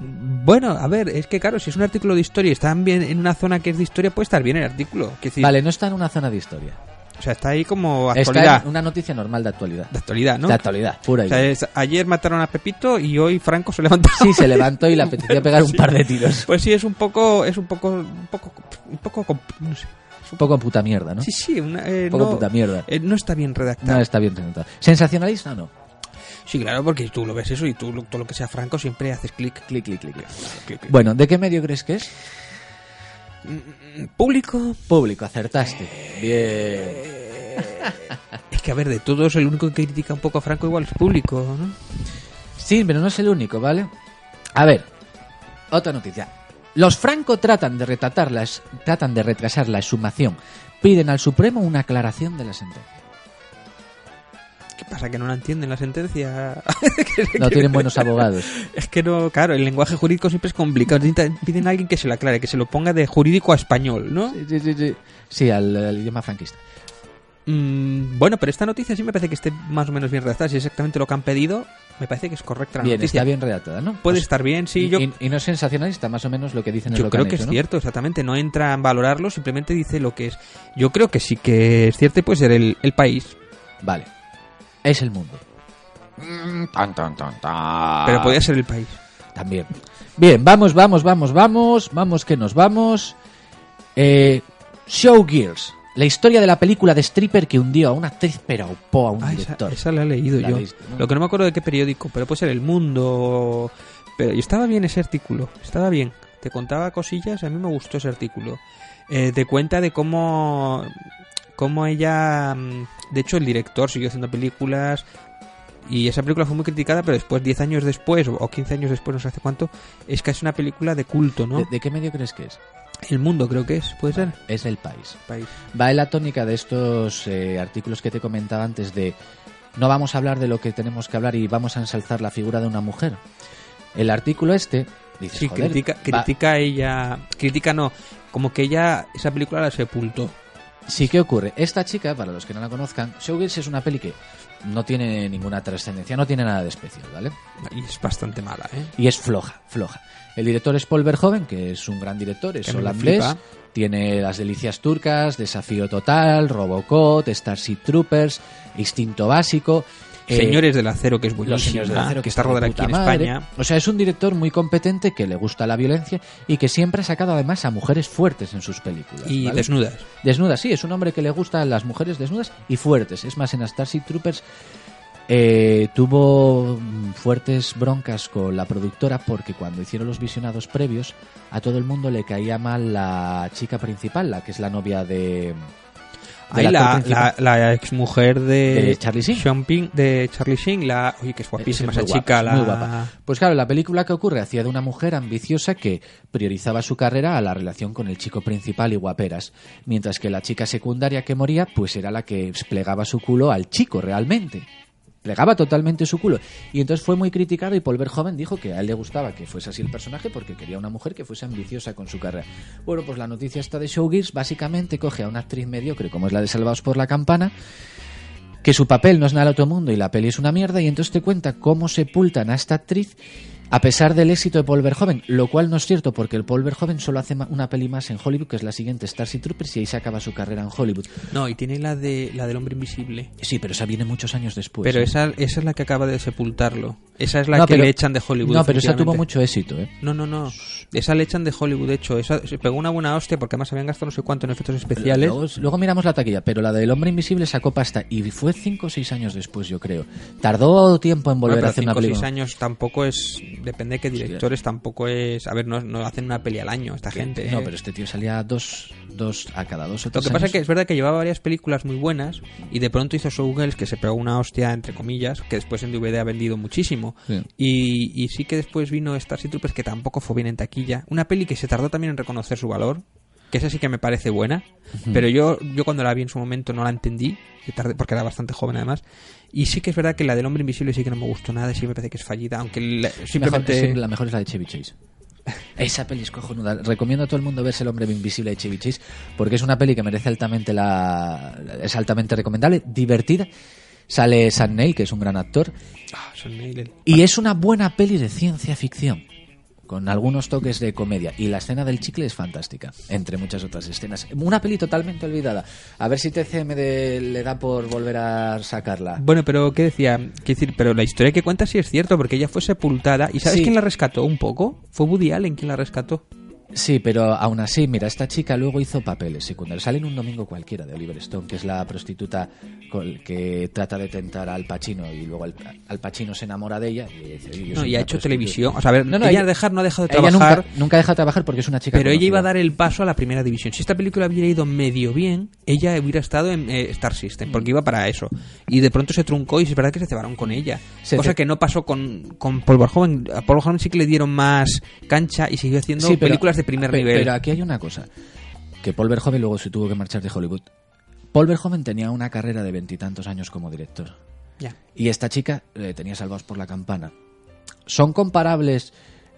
bueno, a ver, es que claro, si es un artículo de historia y está bien en una zona que es de historia, puede estar bien el artículo. Vale, no está en una zona de historia. O sea, está ahí como actualidad. una noticia normal de actualidad. De actualidad, ¿no? De actualidad, pura y O sea, es- ayer mataron a Pepito y hoy Franco se levantó. Sí, se levantó y le apetecía (laughs) pegar un par de tiros. Pues sí, es un poco, es un poco, un poco, un poco, no sé. Un poco puta mierda, ¿no? Sí, sí, una, eh, Un poco no, puta mierda. eh, no está bien redactado. No está bien presentado. ¿Sensacionalista o no? Sí, claro, porque tú lo ves eso y tú todo lo que sea Franco siempre haces clic. clic. clic, clic. Bueno, ¿de qué medio crees que es? Público. Público, acertaste. Bien. (laughs) Es que, a ver, de todos, el único que critica un poco a Franco igual es público, ¿no? Sí, pero no es el único, ¿vale? A ver, otra noticia. Los Franco tratan de retratar la es- tratan de retrasar la exhumación. Piden al Supremo una aclaración de la sentencia. ¿Qué pasa? ¿Que no la entienden la sentencia? (laughs) No tienen buenos abogados. (laughs) Es que no, claro, el lenguaje jurídico siempre es complicado. Piden a alguien que se lo aclare, que se lo ponga de jurídico a español, ¿no? Sí, sí, sí, sí. Al, al idioma franquista. Mm, bueno, pero esta noticia sí me parece que esté más o menos bien redactada. Si es exactamente lo que han pedido, me parece que es correcta la Bien, noticia. está bien redactada, ¿no? Puede Pues- estar bien, sí. y, yo y- y no es sensacionalista, más o menos lo que dicen es yo lo creo han que hecho, es ¿no? cierto, exactamente. No entra en valorarlo, simplemente dice lo que es. Yo creo que sí que es cierto y puede ser el, el país. Vale. Es el mundo. Pero podría ser el país. También. Bien, vamos, vamos, vamos, vamos. Vamos que nos vamos. Eh, Showgirls. La historia de la película de stripper que hundió a una actriz pero a un Ah, esa, director. esa la he leído La yo. leíste, ¿no? Lo que no me acuerdo de qué periódico, pero puede ser El Mundo. Pero y estaba bien ese artículo, estaba bien. Te contaba cosillas, a mí me gustó ese artículo. Eh, te cuenta de cómo, cómo ella. mm, De hecho, el director siguió haciendo películas. Y esa película fue muy criticada, pero después, 10 años después, o 15 años después, no sé hace cuánto, es casi una película de culto, ¿no? ¿De, de qué medio crees que es? El Mundo, creo que es, puede ser. Es el país. País. Va en la tónica de estos eh, artículos que te comentaba antes de no vamos a hablar de lo que tenemos que hablar y vamos a ensalzar la figura de una mujer. El artículo este dice, Sí, joder, critica, ella. Critica no, como que ella, esa película la sepultó. Sí, ¿qué ocurre? Esta chica, para los que no la conozcan, Showgirls es una peli que no tiene ninguna trascendencia, no tiene nada de especial, ¿vale? Y es bastante mala, ¿eh? Y es floja, floja. El director es Paul Verhoeven, que es un gran director, es Que holandés, tiene Las Delicias Turcas, Desafío Total, Robocop, Starship Troopers, Instinto Básico. Eh, Señores del Acero, que es Los buenísima, Señores del Acero, que está rodada aquí en madre. España. O sea, es un director muy competente que le gusta la violencia y que siempre ha sacado además a mujeres fuertes en sus películas. Y ¿vale? desnudas. Desnudas, sí, es un hombre que le gustan las mujeres desnudas y fuertes. Es más, en Starship Troopers eh, tuvo mm, fuertes broncas con la productora porque cuando hicieron los visionados previos a todo el mundo le caía mal la chica principal, la que es la novia de... Ahí la, la, la exmujer de, De Charlie Sheen. Sean de Charlie Sheen, la, oye, que es guapísima Es esa guapa, chica. es la... muy guapa. Pues claro, la película que ocurre hacía de una mujer ambiciosa que priorizaba su carrera a la relación con el chico principal y guaperas, mientras que la chica secundaria que moría pues era la que plegaba su culo al chico realmente. Plegaba totalmente su culo. Y entonces fue muy criticado y Paul Verhoeven dijo que a él le gustaba que fuese así el personaje porque quería una mujer que fuese ambiciosa con su carrera. Bueno, pues la noticia esta de Showgirls básicamente coge a una actriz mediocre como es la de Salvados por la Campana que su papel no es nada al otro mundo y la peli es una mierda y entonces te cuenta cómo sepultan a esta actriz a pesar del éxito de Paul Verhoeven, lo cual no es cierto porque el Paul Verhoeven solo hace una peli más en Hollywood que es la siguiente Starship Troopers y ahí se acaba su carrera en Hollywood. No, y tiene la de la del hombre invisible. Sí, pero esa viene muchos años después. pero ¿eh? esa, esa es la que acaba de sepultarlo. Esa es la No, que pero- le echan de Hollywood. No, pero esa tuvo mucho éxito, ¿eh? No, no, no. Esa le echan de Hollywood, de hecho. Esa se pegó una buena hostia porque además habían gastado no sé cuánto en efectos especiales. Luego, luego miramos la taquilla, pero la del Hombre Invisible sacó pasta y fue cinco o seis años después, yo creo. Tardó tiempo en volver Bueno, a hacer una cinco o seis película. años tampoco es. Depende de qué directores, tampoco es. A ver, no, no hacen una peli al año esta gente. No, ¿eh? pero este tío salía dos, dos a cada dos o Lo que pasa es que es verdad que llevaba varias películas muy buenas y de pronto hizo Showgirls que se pegó una hostia, entre comillas, que después en DVD ha vendido muchísimo. Sí. Y, y sí que después vino Starship Troopers que tampoco fue bien en taquilla. Una peli que se tardó también en reconocer su valor, que esa sí que me parece buena, pero yo, yo cuando la vi en su momento no la entendí, que tardé- porque era bastante joven además. Y sí que es verdad que la del hombre invisible sí que no me gustó nada sí me parece que es fallida, aunque la- Mejor- simplemente... sí, la mejor es la de Chevy Chase. (laughs) Esa peli es cojonuda. Recomiendo a todo el mundo verse El hombre invisible de Chevy Chase porque es una peli que merece altamente la... es altamente recomendable, divertida. Sale Sam Neill, que es un gran actor, Ah, Son Neil. y es una buena peli de ciencia ficción con algunos toques de comedia y la escena del chicle es fantástica entre muchas otras escenas una peli totalmente olvidada a ver si TCM de- le da por volver a sacarla Bueno, pero ¿qué decía? Quiero decir, pero la historia que cuenta sí es cierto, porque ella fue sepultada. ¿Y sabes Sí. quién la rescató un poco? Fue Woody Allen quien la rescató. Sí, pero aún así, mira, esta chica luego hizo papeles secundarios. Sale en un domingo cualquiera de Oliver Stone, que es la prostituta que trata de tentar al Pacino y luego al, al Pacino se enamora de ella. Y, dice, "Oye, yo No, soy y ha hecho prostituta". televisión. O sea, a ver, No, no, ella, ella- dejar, no ha dejado de trabajar. nunca, nunca deja de trabajar porque es una chica Pero ella iba a dar el paso a la primera división. Si esta película hubiera ido medio bien, ella hubiera estado en eh, Star System, porque iba para eso. Y de pronto se truncó y es verdad que se cebaron con ella. Se cosa que no pasó con, con Paul Verhoeven. A Paul Verhoeven sí que le dieron más cancha y siguió haciendo Sí, películas de primer pe- nivel. Pero aquí hay una cosa, que Paul Verhoeven luego se tuvo que marchar de Hollywood. Paul Verhoeven tenía una carrera de veintitantos años como director. Ya. Y esta chica eh, tenía salvados por la campana. ¿Son comparables?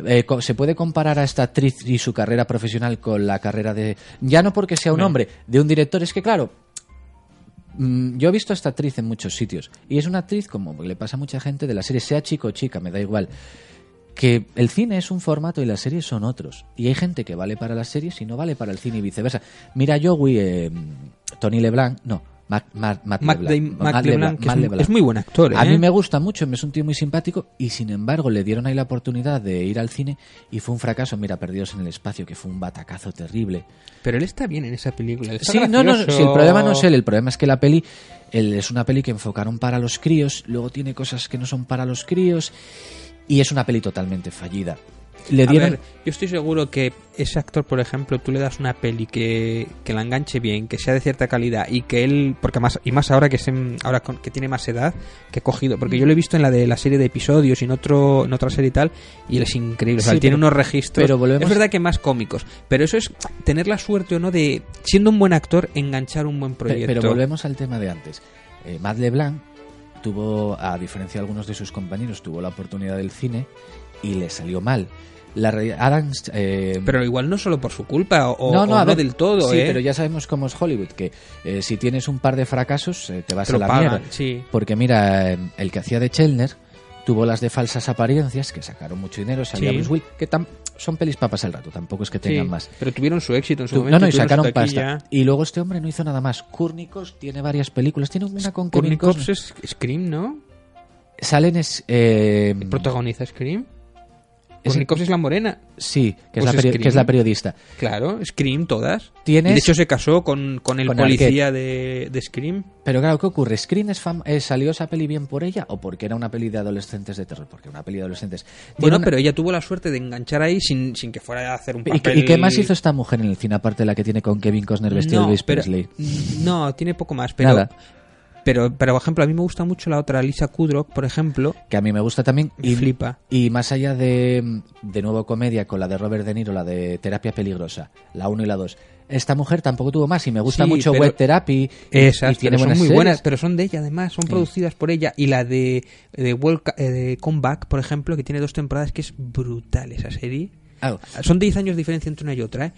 eh, ¿Se puede comparar a esta actriz y su carrera profesional con la carrera de... Ya no porque sea un No. hombre, de un director, es que claro... mm, Yo he visto a esta actriz en muchos sitios y es una actriz como le pasa a mucha gente de la serie, sea chico o chica, me da igual, que el cine es un formato y las series son otros. Y hay gente que vale para las series y no vale para el cine y viceversa. Mira Joey, eh, Tony LeBlanc, no, Mac LeBlanc, Mac LeBlanc, que es, muy- LeBlanc. es muy buen actor. A ¿eh? mí me gusta mucho, es un tío muy simpático y sin embargo le dieron ahí la oportunidad de ir al cine y fue un fracaso. Mira, Perdidos en el Espacio, que fue un batacazo terrible. Pero él está bien en esa película. Sí, no, no, sí, el problema no es él, el problema es que la peli él es una peli que enfocaron para los críos, luego tiene cosas que no son para los críos y es una peli totalmente fallida. Le A ver, yo estoy seguro que ese actor, por ejemplo, tú le das una peli que, que la enganche bien, que sea de cierta calidad y que él, porque más y más ahora que es en- ahora con- que tiene más edad, que he cogido, porque yo lo he visto en la de la serie de episodios y en otro en otra serie y tal, y él es increíble, o sea, Sí, él tiene pero- unos registros, pero volvemos- es verdad que más cómicos, pero eso es tener la suerte o no de siendo un buen actor enganchar un buen proyecto. Pero volvemos al tema de antes. Eh, Matt LeBlanc tuvo, a diferencia de algunos de sus compañeros, tuvo la oportunidad del cine y le salió mal. La Adams, eh, Pero igual no solo por su culpa o, no, o no, a no ver, del todo, sí, ¿eh? pero ya sabemos cómo es Hollywood, que eh, si tienes un par de fracasos eh, te vas Te a la pagan, mierda. sí. Porque mira, el que hacía de Chelner tuvo las de falsas apariencias, que sacaron mucho dinero, salía Sí. Bruce Willis, que tam- son pelis para pasar el rato, tampoco es que Sí, tengan más. Pero tuvieron su éxito en su Tu- momento. no, no, y sacaron pasta. Y luego este hombre no hizo nada más. Kurnikos tiene varias películas, tiene una con. Cox es Scream, ¿no? Salen es, eh, ¿Protagoniza Scream? Es la Morena. sí, que es, Pues la peri- Scream. que es la periodista. Claro, Scream todas. Tienes- Y de hecho se casó con, con el Con policía de, de Scream. Pero claro, ¿qué ocurre? ¿Screen es fam- eh, salió esa peli bien por ella o porque era una peli de adolescentes de terror? Porque una peli de adolescentes. Bueno, una- pero ella tuvo la suerte de enganchar ahí sin, sin que fuera a hacer un ¿Y, papel... qué- y qué más hizo esta mujer en el cine aparte de la que tiene con Kevin Costner vestido de no, Elvis pero- Presley? No, tiene poco más, pero... Nada. Pero, pero, por ejemplo, a mí me gusta mucho la otra, Lisa Kudrow, por ejemplo. Que a mí me gusta también. Me flipa. Y más allá de, de nuevo comedia con la de Robert De Niro, la de Terapia Peligrosa, la 1 y la 2. Esta mujer tampoco tuvo más y me gusta Sí, mucho Web Therapy. y- Esas, y tiene son muy series. buenas, pero son de ella además, son producidas por ella. Y la de, de, Welca- eh, de Comeback, por ejemplo, que tiene dos temporadas, que es brutal esa serie. Son 10 años de diferencia entre una y otra, ¿eh?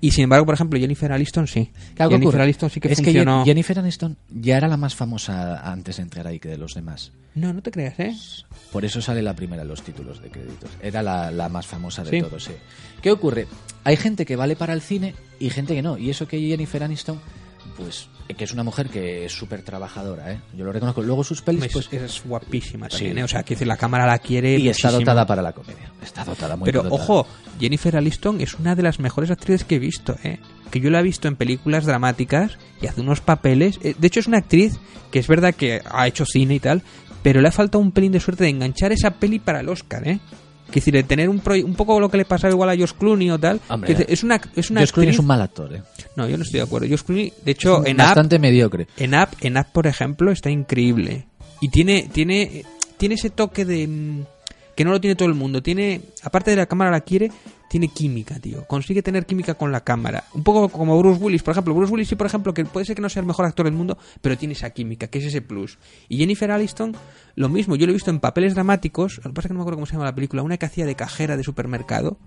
Y sin embargo, por ejemplo, Jennifer Aniston sí. Claro, ¿qué Jennifer? Aniston sí que es funcionó. que Jennifer Aniston ya era la más famosa antes de entrar ahí que de los demás. No, no te creas, ¿eh? Por eso sale la primera en los títulos de créditos. Era la, la más famosa de Sí. todos, sí. ¿Qué ocurre? Hay gente que vale para el cine y gente que no. Y eso que Jennifer Aniston, pues, que es una mujer que es súper trabajadora, ¿eh? Yo lo reconozco. Luego sus pelis, Es, pues... es guapísima Sí. también, ¿eh? O sea, que la cámara la quiere Y está dotada para la comedia. Está dotada muy Pero dotada. ojo, Jennifer Aniston es una de las mejores actrices que he visto, ¿eh? Que yo la he visto en películas dramáticas y hace unos papeles. eh, De hecho, es una actriz que es verdad que ha hecho cine y tal, pero le ha faltado un pelín de suerte de enganchar esa peli para el Oscar, ¿eh? Que decir, de tener un, un poco lo que le pasaba igual a Josh Clooney o tal. Hombre, que es una, es una Josh Clooney es un mal actor, ¿eh? No, yo no estoy de acuerdo. Josh Clooney, de hecho, en Up, Bastante mediocre. en App, en App, por ejemplo, está increíble. Y tiene, tiene, tiene ese toque de mm, que no lo tiene todo el mundo. Tiene, aparte de la cámara la quiere, tiene química, tío. Consigue tener química con la cámara. Un poco como Bruce Willis, por ejemplo. Bruce Willis sí, por ejemplo, que puede ser que no sea el mejor actor del mundo, pero tiene esa química, que es ese plus. Y Jennifer Aniston, lo mismo. Yo lo he visto en papeles dramáticos. Lo que pasa es que no me acuerdo cómo se llama la película. Una que hacía de cajera de supermercado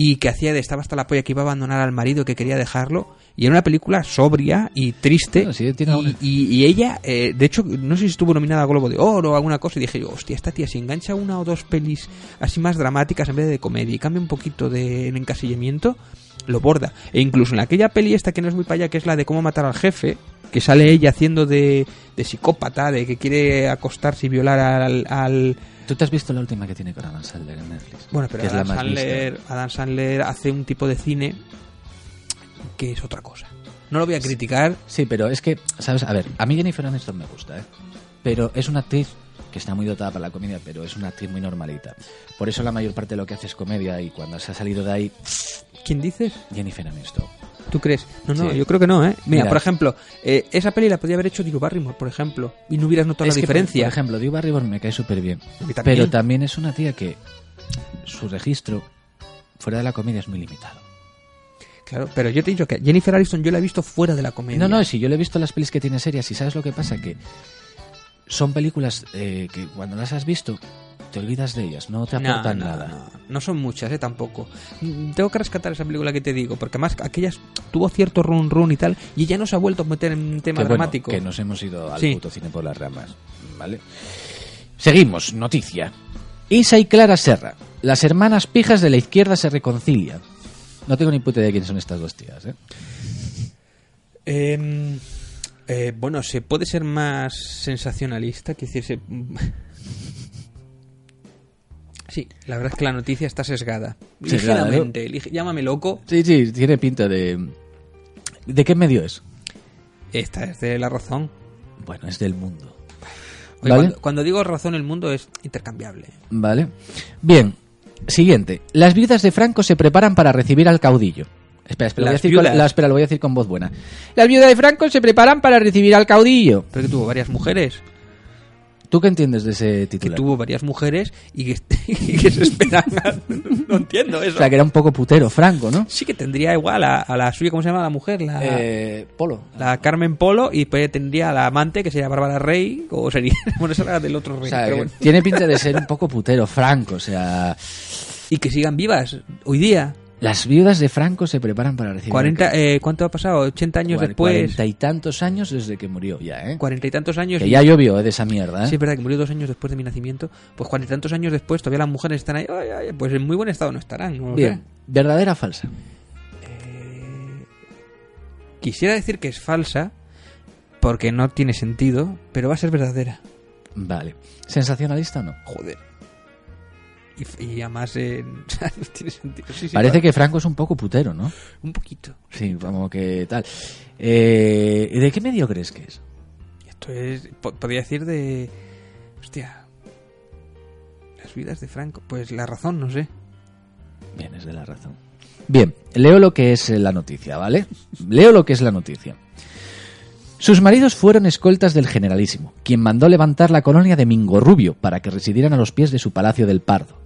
y que hacía de estaba hasta la polla que iba a abandonar al marido que quería dejarlo y era una película sobria y triste Bueno, sí, tiene y, y- y ella eh, de hecho no sé si estuvo nominada a Globo de Oro o alguna cosa y dije yo hostia esta tía si engancha una o dos pelis así más dramáticas en vez de comedia y cambia un poquito de el encasillamiento lo borda e incluso en aquella peli esta que no es muy para allá que es la de cómo matar al jefe que sale ella haciendo de, de psicópata de que quiere acostarse y violar al- al ¿Tú te has visto la última que tiene con Adam Sandler en Netflix? bueno, pero Que es la Adam, más. Sandler, Adam Sandler hace un tipo de cine que es otra cosa. No lo voy a criticar. Sí, pero es que, ¿sabes? A ver, a mí Jennifer Aniston me gusta, ¿eh? Pero es una actriz que está muy dotada para la comedia, pero es una actriz muy normalita. Por eso la mayor parte de lo que hace es comedia y cuando se ha salido de ahí, ¿Quién dices? Jennifer Aniston. ¿Tú crees? No, no, Sí. yo creo que no, ¿eh? Mira, Mira. por ejemplo, eh, esa peli la podría haber hecho Drew Barrymore, por ejemplo, y no hubieras notado Es la que, diferencia. Por, ejemplo, Drew Barrymore me cae súper bien. También. Pero también es una tía que su registro fuera de la comedia es muy limitado. Claro, pero yo te he dicho que Jennifer Aniston yo la he visto fuera de la comedia. No, no, si yo le he visto las pelis que tiene serias y sabes lo que pasa, que son películas eh, que cuando las has visto te olvidas de ellas, no te No, aportan no, nada. No, no son muchas, ¿eh? Tampoco. Tengo que rescatar esa película que te digo, porque además aquellas tuvo cierto run run y tal, y ya no se ha vuelto a meter en un tema que, bueno, dramático. que nos hemos ido al Sí. puto cine por las ramas, ¿vale? Seguimos, noticia. Isa y Clara Serra, las hermanas pijas de la izquierda se reconcilian. No tengo ni puta idea de quiénes son estas dos tías, ¿eh? Em, eh, bueno, se puede ser más sensacionalista, que decir, se- Sí, la verdad es que la noticia está sesgada. Ligeramente. lige- Llámame loco. Sí, sí, tiene pinta de... ¿De qué medio es? Esta es de la razón. Bueno, es del mundo. Oye, ¿Vale? cuando, cuando digo razón, el mundo es intercambiable. Vale. Bien, siguiente. Las viudas de Franco se preparan para recibir al caudillo. Espera, espera, lo voy a Las decir con, la- espera, lo voy a decir con voz buena. Las viudas de Franco se preparan para recibir al caudillo. Pero que tuvo varias mujeres. ¿Tú qué entiendes de ese Que titular? tuvo varias mujeres y que, (laughs) y que se esperan. no entiendo eso. O sea, que era un poco putero, Franco, ¿no? Sí que tendría igual a, a la suya, ¿cómo se llama la mujer? La, Eh, Polo. la Carmen Polo y pues tendría a la amante que sería Bárbara Rey o sería (laughs) bueno esa era del otro O rey sea, pero que bueno. tiene pinta de ser un poco putero, Franco. O sea, y que sigan vivas hoy día las viudas de Franco se preparan para recibir 40 eh, ¿cuánto ha pasado? 80 años después Cuarenta y tantos años desde que murió ya, ¿eh? cuarenta y tantos años Que ya llovió eh, de esa mierda, ¿eh? sí es verdad que murió dos años después de mi nacimiento pues cuarenta y tantos años después todavía las mujeres están ahí ay, ay, pues en muy buen estado no estarán no Bien. ¿verdadera o falsa? quisiera decir que es falsa porque no tiene sentido pero va a ser verdadera Vale. ¿Sensacionalista o no? Joder. Y, y además eh, (laughs) no tiene sentido. Sí, sí, Parece que Franco es un poco putero, ¿no? Un poquito. Sí, como que tal. Eh, ¿y ¿De qué medio crees que es? Esto es... po- Podría decir de... Hostia. Las vidas de Franco. Pues la razón, no sé. Bien, es de la razón. Bien, leo lo que es eh, la noticia, ¿vale? (laughs) Leo lo que es la noticia. Sus maridos fueron escoltas del generalísimo, quien mandó levantar la colonia de Mingorrubio para que residieran a los pies de su palacio del Pardo.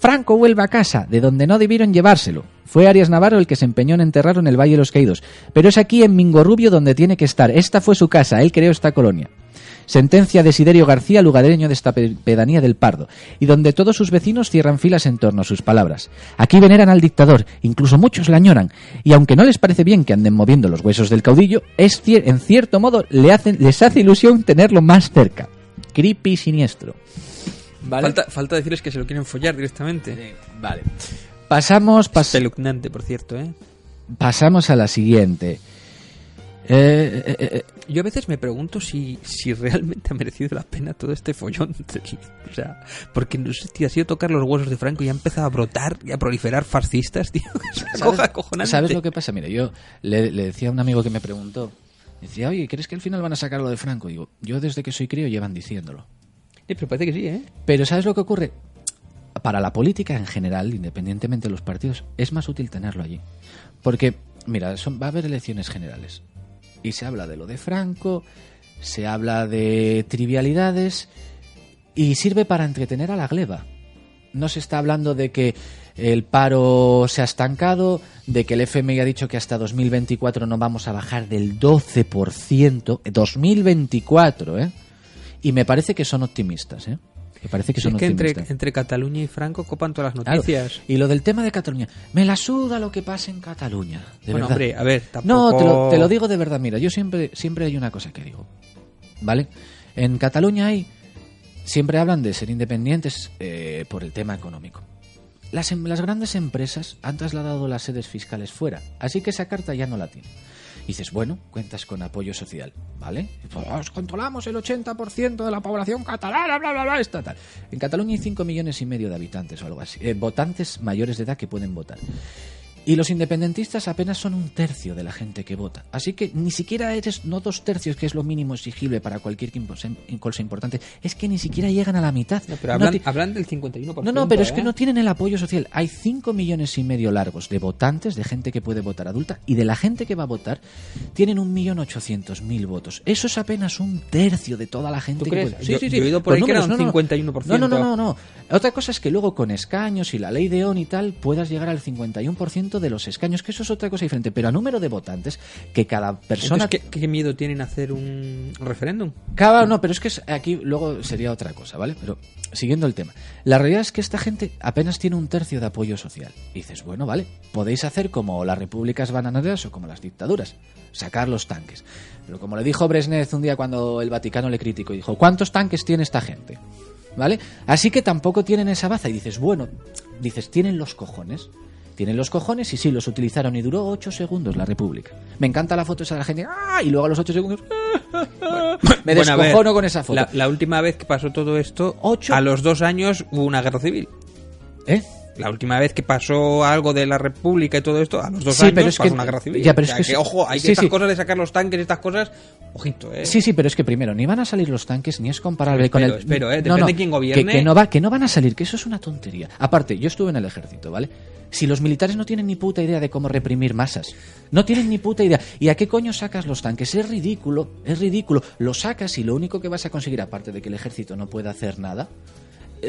Franco vuelve a casa, de donde no debieron llevárselo. Fue Arias Navarro el que se empeñó en enterrarlo en el Valle de los Caídos. Pero es aquí en Mingorrubio donde tiene que estar. Esta fue su casa, él creó esta colonia. Sentencia de Siderio García, lugareño de esta pe- pedanía del Pardo, y donde todos sus vecinos cierran filas en torno a sus palabras. Aquí veneran al dictador, incluso muchos la añoran, y aunque no les parece bien que anden moviendo los huesos del caudillo, es en cierto modo le hacen, les hace ilusión tenerlo más cerca. Creepy siniestro. ¿Vale? Falta, falta decirles que se lo quieren follar directamente. Vale. Pasamos, pas- Espeluznante, por cierto, ¿eh? pasamos a la siguiente. Eh, eh, eh, Yo a veces me pregunto si, si realmente ha merecido la pena todo este follón. O sea, porque no sé, tío, ha sido tocar los huesos de Franco y ha empezado a brotar y a proliferar fascistas, tío. (laughs) Es una cosa acojonante. ¿Sabes lo que pasa? Mira, yo le, le decía a un amigo que me preguntó, decía, oye, ¿crees que al final van a sacar lo de Franco? Digo, yo desde que soy crío llevan diciéndolo. Pero parece que sí, ¿eh? Pero ¿sabes lo que ocurre? Para la política en general, independientemente de los partidos, es más útil tenerlo allí. Porque, mira, son, va a haber elecciones generales. Y se habla de lo de Franco, se habla de trivialidades y sirve para entretener a la gleba. No se está hablando de que el paro se ha estancado, de que el FMI ha dicho que hasta 2024 no vamos a bajar del 12%. 2024, ¿eh? Y me parece que son optimistas, ¿eh? Me parece que son es que entre, optimistas. entre Cataluña y Franco copan todas las Claro. noticias. Y lo del tema de Cataluña. Me la suda lo que pasa en Cataluña. De bueno, verdad. hombre, a ver, No, tampoco... te lo, te lo digo de verdad. Mira, yo siempre, siempre hay una cosa que digo. ¿Vale? En Cataluña hay. Siempre hablan de ser independientes eh, por el tema económico. Las, em- las grandes empresas han trasladado las sedes fiscales fuera, así que esa carta ya no la tiene. Dices, bueno, cuentas con apoyo social, ¿vale? Pues, "Os controlamos el 80% de la población catalana, bla, bla, bla, estatal. En Cataluña hay 5 millones y medio de habitantes o algo así, eh, votantes mayores de edad que pueden votar. Y los independentistas apenas son un tercio de la gente que vota. Así que ni siquiera eres, no dos tercios, que es lo mínimo exigible para cualquier cosa importante, es que ni siquiera llegan a la mitad. No, pero hablan, hablan del 51%. no, no, pero es que ¿eh? no tienen el apoyo social. Hay 5 millones y medio largos de votantes, de gente que puede votar adulta, y de la gente que va a votar, tienen un millón ochocientos mil votos. Eso es apenas un tercio de toda la gente ¿Tú que puede... Yo- yo he oído por ahí que era números, un no, no. 51%. No, no, no, no, no. Otra cosa es que luego con escaños y la ley de ON y tal puedas llegar al 51% de los escaños, que eso es otra cosa diferente. Pero a número de votantes, que cada persona... Entonces, ¿qué, qué miedo tienen a hacer un referéndum? Cada, no, pero es que aquí luego sería otra cosa, ¿vale? Pero siguiendo el tema. La realidad es que esta gente apenas tiene un tercio de apoyo social. Y dices, bueno, vale, podéis hacer como las repúblicas bananeras o como las dictaduras, sacar los tanques. Pero como le dijo Brezhnev un día cuando el Vaticano le criticó, y dijo, ¿cuántos tanques tiene esta gente? ¿Vale? Así que tampoco tienen esa baza. Y dices, bueno, dices, tienen los cojones. Tienen los cojones y sí, los utilizaron y duró 8 segundos la República. Me encanta la foto esa de la gente. ¡ah! Y luego a los 8 segundos. Me Bueno, a ver, descojono con esa foto. La, la última vez que pasó todo esto, Ocho. a los dos años hubo una guerra civil. ¿Eh? La última vez que pasó algo de la República y todo esto, a los dos Sí, años pero es pasó que- una guerra civil. ya, pero O sea, es que- ojo, hay sí, estas sí. cosas de sacar los tanques y estas cosas, ojito, eh. Sí, sí, pero es que primero, ni van a salir los tanques, ni es comparable con el. espero, eh, depende no, de quién gobierne. Que, que no va, que no van a salir, que eso es una tontería. Aparte, yo estuve en el ejército, ¿vale? Si los militares no tienen ni puta idea de cómo reprimir masas, no tienen ni puta idea. ¿Y a qué coño sacas los tanques? Es ridículo, es ridículo. Lo sacas y lo único que vas a conseguir, aparte de que el ejército no pueda hacer nada,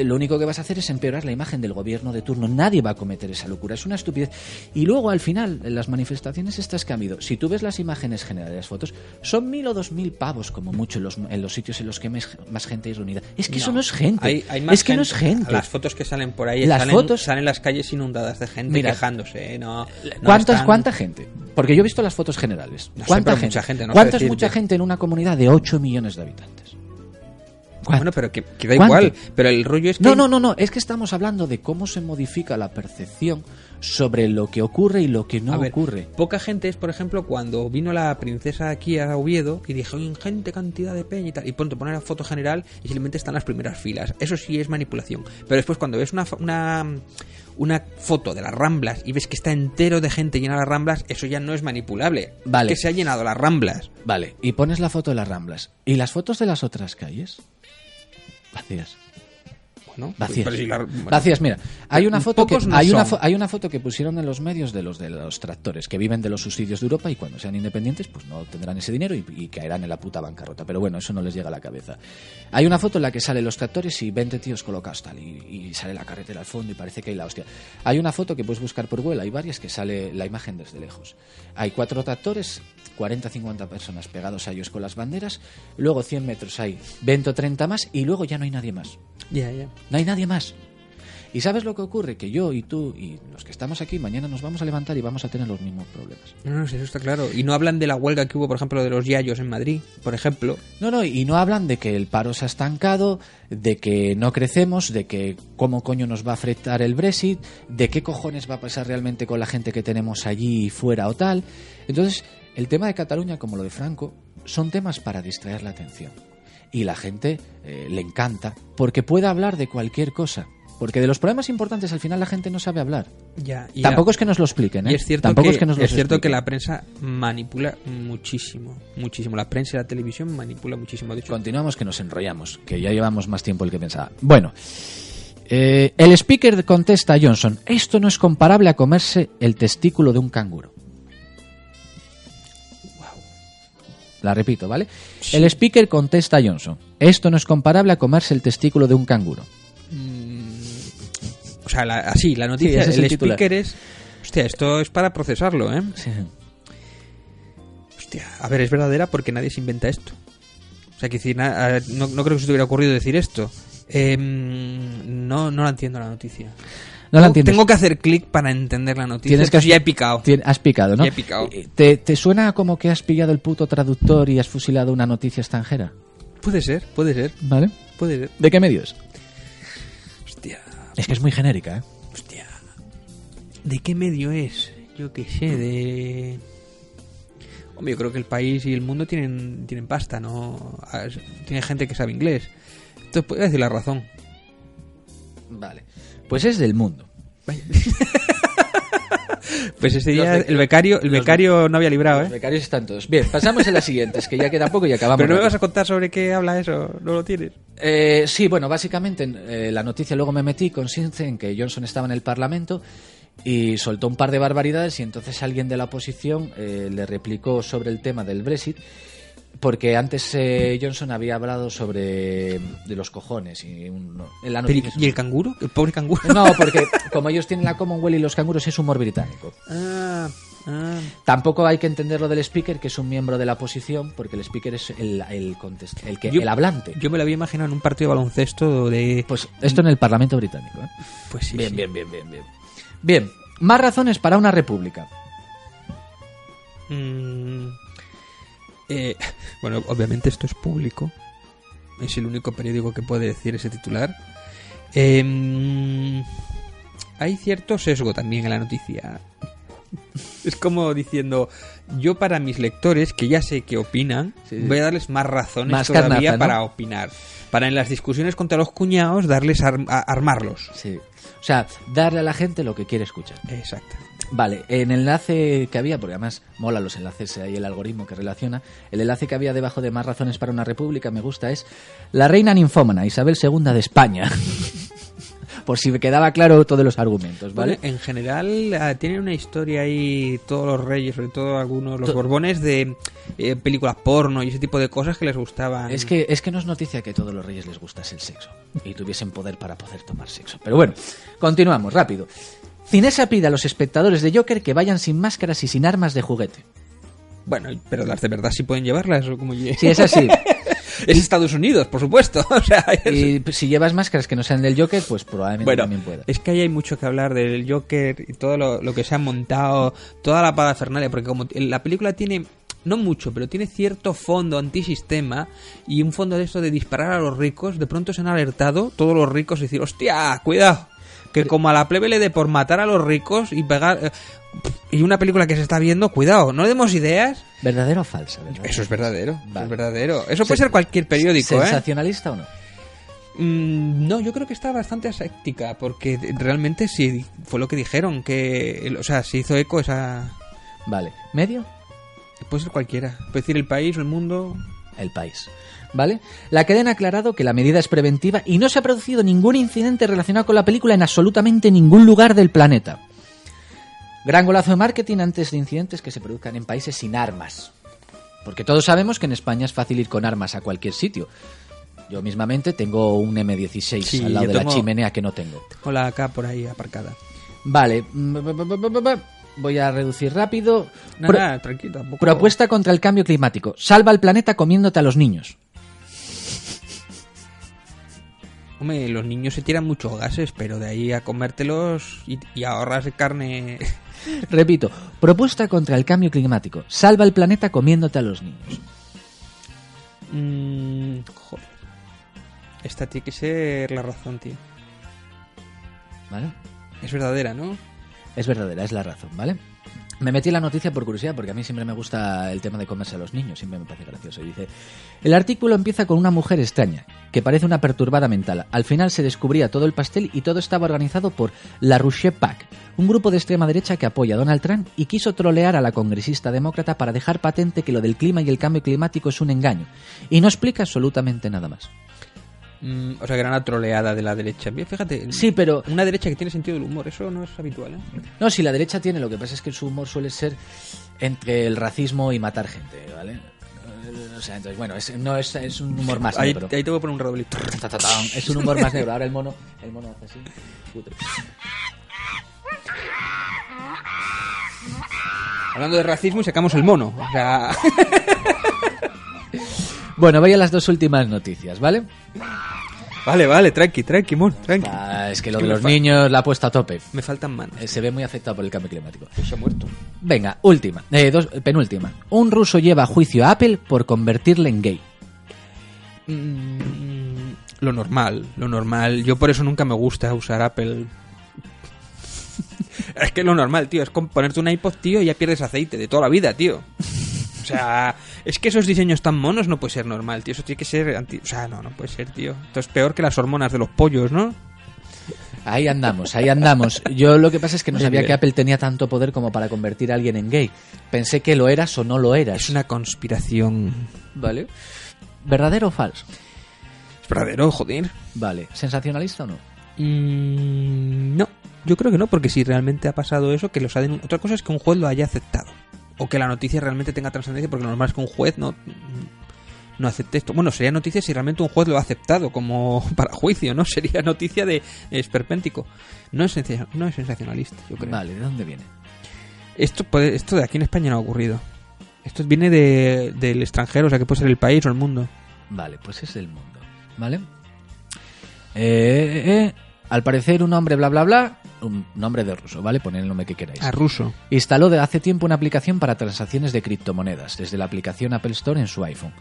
lo único que vas a hacer es empeorar la imagen del gobierno de turno. Nadie va a cometer esa locura, es una estupidez. Y luego, al final, en las manifestaciones estas que ha habido, si tú ves las imágenes generales, las fotos, son mil o dos mil pavos como mucho en los, en los sitios en los que más, gente hay reunida. Es que eso no es gente. Hay, hay más es que no es gente. Las fotos que salen por ahí Las salen, fotos- salen las calles inundadas de gente Mira, quejándose. eh, No, no ¿Cuántas, están- ¿Cuánta gente? Porque yo he visto las fotos generales. No ¿Cuánta gente? mucha gente, ¿Cuánta es decirte. mucha gente en una comunidad de 8 millones de habitantes? Bueno, pero que, que da ¿Cuánto? igual. Pero el rollo es que. No, no, no, no, es que estamos hablando de cómo se modifica la percepción sobre lo que ocurre y lo que no a ver, ocurre. Poca gente es, por ejemplo, cuando vino la princesa aquí a Oviedo y dijo, ingente cantidad de peña y tal, y ponte poner la foto general y simplemente están las primeras filas. Eso sí es manipulación. Pero después cuando ves una, una, una foto de las Ramblas y ves que está entero de gente llena las Ramblas, eso ya no es manipulable. Vale. Que se ha llenado las Ramblas. Vale, y pones la foto de las Ramblas. ¿Y las fotos de las otras calles? Vacías. Bueno, Vacías. la- bueno, Vacías, mira. Hay una foto que no hay una, fo- hay una foto que pusieron en los medios de los de los tractores que viven de los subsidios de Europa y cuando sean independientes pues no tendrán ese dinero y, y caerán en la puta bancarrota. Pero bueno, eso no les llega a la cabeza. Hay una foto en la que salen los tractores y 20 tíos colocados tal y, y sale la carretera al fondo y parece que hay la hostia. Hay una foto que puedes buscar por Google, hay varias que sale la imagen desde lejos. Hay cuatro tractores, 40 50 personas pegados a ellos con las banderas, luego 100 metros hay 20 o 30 más y luego ya no hay nadie más. Ya, ya. No hay nadie más. ¿Y sabes lo que ocurre? Que yo y tú y los que estamos aquí mañana nos vamos a levantar y vamos a tener los mismos problemas. No, no, eso está claro. Y no hablan de la huelga que hubo, por ejemplo, de los Yayos en Madrid, por ejemplo. No, no, y no hablan de que el paro se ha estancado, de que no crecemos, de que cómo coño nos va a afectar el Brexit, de qué cojones va a pasar realmente con la gente que tenemos allí fuera o tal. Entonces, el tema de Cataluña, como lo de Franco, son temas para distraer la atención. Y la gente eh, le encanta porque puede hablar de cualquier cosa. Porque de los problemas importantes al final la gente no sabe hablar. Ya, y Tampoco es que nos lo expliquen, ¿eh? Y es cierto, Tampoco que, es que nos es cierto que la prensa manipula muchísimo, muchísimo. La prensa y la televisión manipula muchísimo. De hecho, Continuamos que nos enrollamos, que ya llevamos más tiempo del que pensaba. Bueno, eh, el speaker contesta a Johnson, esto no es comparable a comerse el testículo de un canguro. La repito, ¿vale? El speaker contesta a Johnson, esto no es comparable a comerse el testículo de un canguro. o sea, la- así, la noticia, Sí, el, el speaker es... Hostia, esto es para procesarlo, ¿eh? Sí. Hostia, a ver, es verdadera porque nadie se inventa esto. O sea, que decir, no, no creo que se te hubiera ocurrido decir esto. Em, no, no la entiendo la noticia. No la Tengo- entiendes. Tengo que hacer clic para entender la noticia. Tienes que Entonces ya he picado. Has picado, ¿no? Ya he picado. Eh, ¿Te, ¿Te suena como que has pillado el puto traductor y has fusilado una noticia extranjera? Puede ser, puede ser, ¿Vale? puede ser. ¿De qué medios? Hostia, Es que es muy genérica, ¿eh? hostia. ¿De qué medio es? Yo qué sé, de... Hombre, yo creo que el país y el mundo tienen, tienen pasta, ¿no? Ah, Tiene gente que sabe inglés. Entonces, puedo decir la razón. Vale. Pues es del mundo. (laughs) Pues ese día Los el becario, el los becario no había librado, Los ¿eh? becarios están todos. Bien, pasamos a las siguientes, que ya queda poco y acabamos. Pero no me vas a contar sobre qué habla eso, no lo tienes. Eh, sí, bueno, básicamente eh, la noticia luego me metí consciente en que Johnson estaba en el Parlamento y soltó un par de barbaridades y entonces alguien de la oposición eh, le replicó sobre el tema del Brexit porque antes eh, Johnson había hablado sobre de los cojones y un- en la Pero, noticia- ¿Y el canguro? ¿El pobre canguro? No, porque (laughs) como ellos tienen la Commonwealth y los canguros es humor británico. Ah, ah. Tampoco hay que entender lo del speaker, que es un miembro de la oposición, porque el speaker es el, el, contest- el, que, Yo- el hablante. Yo me lo había imaginado en un partido de baloncesto de... Pues esto en el Parlamento británico. ¿eh? Pues sí, bien, sí. bien, bien, bien, bien. Bien, más razones para una república. Mm, eh, (laughs) bueno, obviamente esto es público. Es el único periódico que puede decir ese titular. Em, hay cierto sesgo también en la noticia. (laughs) Es como diciendo, yo para mis lectores, que ya sé que opinan, Sí. voy a darles más razones Más todavía carnaza, ¿no? para opinar. Para en las discusiones contra los cuñados darles ar- armarlos. Sí. O sea, darle a la gente lo que quiere escuchar. Exacto. Vale, en el enlace que había, porque además mola los enlaces ahí, el algoritmo que relaciona, el enlace que había debajo de más razones para una república, me gusta, es la reina ninfómana, Isabel II de España. (laughs) Por si me quedaba claro todos los argumentos, ¿vale? En general ah, tienen una historia ahí todos los reyes, sobre todo algunos los To- borbones de eh, películas porno y ese tipo de cosas que les gustaban. Es que, es que no es noticia que a todos los reyes les gustase el sexo y tuviesen poder para poder tomar sexo. Pero bueno, continuamos, rápido. Cinesa pide a los espectadores de Joker que vayan sin máscaras y sin armas de juguete. bueno, pero las de verdad sí pueden llevarlas o como Sí, es así. (laughs) es Estados Unidos, por supuesto. (laughs) o sea, es- Y si llevas máscaras que no sean del Joker, pues probablemente Bueno, también pueda. es que ahí hay mucho que hablar del Joker y todo lo, lo que se ha montado, toda la parafernalia, porque como la película tiene no mucho, pero tiene cierto fondo antisistema y un fondo de esto de disparar a los ricos, de pronto se han alertado todos los ricos y decir, hostia, cuidado, que como a la plebe le dé por matar a los ricos y pegar... eh, y una película que se está viendo, cuidado, no demos ideas. ¿Verdadero o falsa? ¿Verdadero? Eso es verdadero, eso Vale. es verdadero. Eso puede Se- ser cualquier periódico, ¿eh? ¿Sensacionalista o no? Mm, no, yo creo que está bastante aséptica, porque realmente sí fue lo que dijeron, que, o sea, se hizo eco esa... Vale. ¿Medio? Puede ser cualquiera, puede decir el país o el mundo... El país. ¿Vale? La cadena ha aclarado que la medida es preventiva y no se ha producido ningún incidente relacionado con la película en absolutamente ningún lugar del planeta. Gran golazo de marketing antes de incidentes que se produzcan en países sin armas. Porque todos sabemos que en España es fácil ir con armas a cualquier sitio. Yo mismamente tengo un M16 Sí, al lado de la chimenea que no tengo. Con la AK por ahí aparcada. Vale. Voy a reducir rápido. Pro- Nada, tranquilo, tampoco... Propuesta contra el cambio climático. Salva al planeta comiéndote a los niños. Hombre, los niños se tiran muchos gases, pero de ahí a comértelos y, y ahorras carne... (laughs) Repito, propuesta contra el cambio climático. Salva el planeta comiéndote a los niños. Mm, joder. Esta tiene que ser la razón, tío. ¿Vale? Es verdadera, ¿no? Es verdadera, es la razón, ¿vale? Me metí en la noticia por curiosidad, porque a mí siempre me gusta el tema de comerse a los niños, siempre me parece gracioso. Dice, el artículo empieza con una mujer extraña, que parece una perturbada mental. Al final se descubría todo el pastel y todo estaba organizado por La Rouche Pack, un grupo de extrema derecha que apoya a Donald Trump y quiso trolear a la congresista demócrata para dejar patente que lo del clima y el cambio climático es un engaño. Y no explica absolutamente nada más. Mm, o sea, que era una troleada de la derecha. Bien, Fíjate, Sí, pero una derecha que tiene sentido del humor, eso no es habitual, ¿eh? No, si la derecha tiene, lo que pasa es que su humor suele ser entre el racismo y matar gente, ¿vale? Eh, O sea, entonces, bueno, es, no es, es un humor más Ahí, negro. ahí te voy a poner un ta, Es un humor más negro. Ahora el mono, el mono hace así. Hablando de racismo y sacamos el mono. O sea, (laughs) Bueno, voy a las dos últimas noticias, ¿vale? vale, vale, tranqui, tranqui, mon, tranqui. Ah, es que lo de los niños la ha puesto a tope. Me faltan manos. Eh, Se ve muy afectado por el cambio climático. Se ha muerto. Venga, última. Eh, dos, penúltima. Un ruso lleva a juicio a Apple por convertirle en gay. Mm, lo normal, lo normal. Yo por eso nunca me gusta usar Apple. (laughs) es que lo normal, tío, es ponerte un iPod, tío, y ya pierdes aceite de toda la vida, tío. Sea, es que esos diseños tan monos no puede ser normal, tío. Eso tiene que ser anti... O sea, no, no puede ser, tío. Esto es peor que las hormonas de los pollos, ¿no? Ahí andamos, ahí andamos. Yo lo que pasa es que no sabía bien. que Apple tenía tanto poder como para convertir a alguien en gay. Pensé que lo eras o no lo eras. Es una conspiración. ¿Vale? ¿Verdadero o falso? Es verdadero, joder. Vale. ¿Sensacionalista o no? Mm, no, yo creo que no, porque si realmente ha pasado eso, que los ha Otra cosa es que un juez lo haya aceptado. O que la noticia realmente tenga trascendencia, porque lo normal es que un juez no, no acepte esto. Bueno, sería noticia si realmente un juez lo ha aceptado como (laughs) para juicio, ¿no? Sería noticia de esperpéntico. No es, no es sensacionalista, yo creo. Vale, ¿de dónde viene? Esto, puede, esto de aquí en España no ha ocurrido. Esto viene de, del extranjero, o sea que puede ser el país o el mundo. Vale, pues es el mundo. ¿Vale? Eh, eh, eh. Al parecer un hombre bla bla bla, un nombre de ruso, ¿vale? Poned el nombre que queráis. A ruso. Instaló de hace tiempo una aplicación para transacciones de criptomonedas desde la aplicación Apple Store en su iPhone.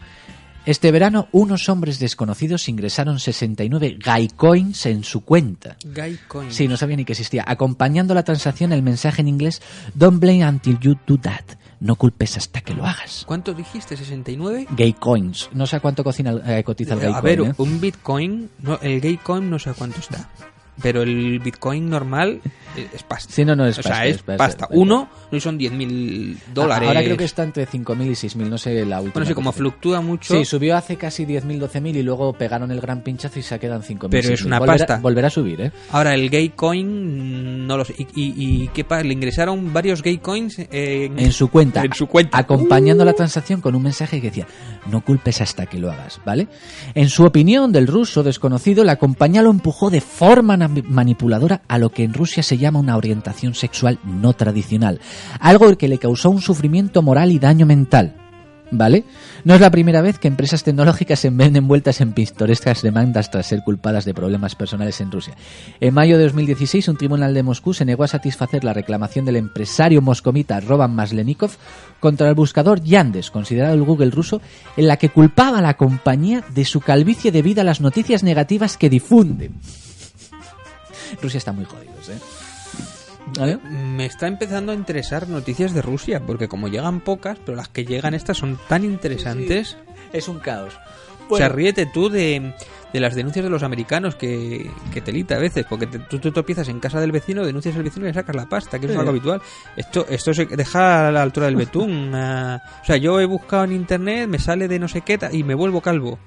Este verano, unos hombres desconocidos ingresaron 69 Gaicoins en su cuenta. Guy Coin. Sí, no sabía ni que existía. Acompañando la transacción el mensaje en inglés Don't blame until you do that. No culpes hasta que lo hagas. ¿Cuánto dijiste? ¿69? Gay coins. No sé a cuánto cocina, eh, cotiza el gay a coin, ver, ¿eh? un Bitcoin, no, el gay coin no sé a cuánto está. Pero el Bitcoin normal eh, es pasta. Sí, no, no, es o pasta, sea, es es pasta, es. Uno no son 10.000 dólares. Ahora creo que está entre 5.000 y 6.000, no sé la última. Bueno, sí, como fluctúa mucho. Sí, subió hace casi 10.000, 12.000 y luego pegaron el gran pinchazo y se quedan 5.000. Pero es 6.000. una Volverá- pasta. Volverá a subir, ¿eh? Ahora, el gay coin, no lo sé. ¿Y, y, y qué pasa? ¿Le ingresaron varios gay coins en, En su cuenta. En su cuenta. Acompañando la transacción con un mensaje que decía, no culpes hasta que lo hagas, ¿vale? En su opinión del ruso desconocido, la compañía lo empujó de forma manipuladora a lo que en Rusia se llama una orientación sexual no tradicional. Algo que le causó un sufrimiento moral y daño mental. ¿Vale? No es la primera vez que empresas tecnológicas se ven envueltas en pintorescas demandas tras ser culpadas de problemas personales en Rusia. En mayo de 2016, un tribunal de Moscú se negó a satisfacer la reclamación del empresario moscomita Roman Maslenikov contra el buscador Yandex, considerado el Google ruso, en la que culpaba a la compañía de su calvicie debido a las noticias negativas que difunden. Rusia está muy jodidos, ¿eh? ¿Vale? Me está empezando a interesar noticias de Rusia, porque como llegan pocas, pero las que llegan estas son tan interesantes. Es un caos. O sea, ríete tú de, de las denuncias de los americanos que, que telita a veces, porque te- tú te tropiezas en casa del vecino, denuncias al vecino y le sacas la pasta, que es Sí. algo habitual. Esto esto se deja a la altura del betún. o sea, yo he buscado en internet, me sale de no sé qué y me vuelvo calvo.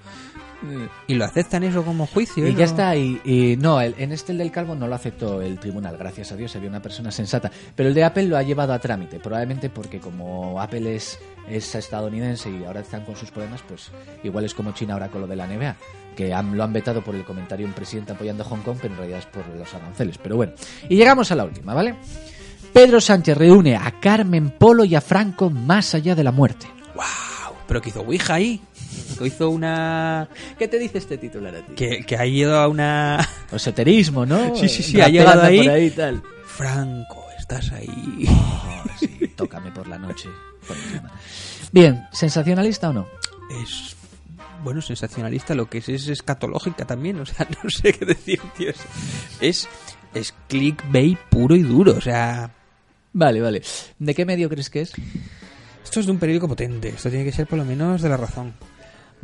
Y lo aceptan eso como juicio. Y ¿eh? ya No- está, y, y no, el- en este el del calvo no lo aceptó el tribunal, gracias a Dios, había una persona sensata. Pero el de Apple lo ha llevado a trámite, probablemente porque como Apple es, es estadounidense y ahora están con sus problemas, pues igual es como China ahora con lo de la NBA, que han- lo han vetado por el comentario de un presidente apoyando a Hong Kong, pero en realidad es por los aranceles. Pero bueno, y llegamos a la última, ¿vale? Pedro Sánchez reúne a Carmen Polo y a Franco más allá de la muerte. ¡Wow! Pero que hizo Ouija ahí. Que hizo una. ¿Qué te dice este titular a ti? Que, que ha ido a una. (laughs) Esoterismo, ¿no? Sí, sí, sí, ha llegado ahí. por ahí y tal. Franco, estás ahí. Oh, sí, tócame por la noche. por. Bien, ¿sensacionalista o no? es bueno sensacionalista lo que es es escatológica también o sea (laughs) no sé qué decir tío es es, es clickbait puro y duro o sea Vale, vale. ¿De qué medio crees que es? Esto es de un periódico potente esto tiene que ser por lo menos de la razón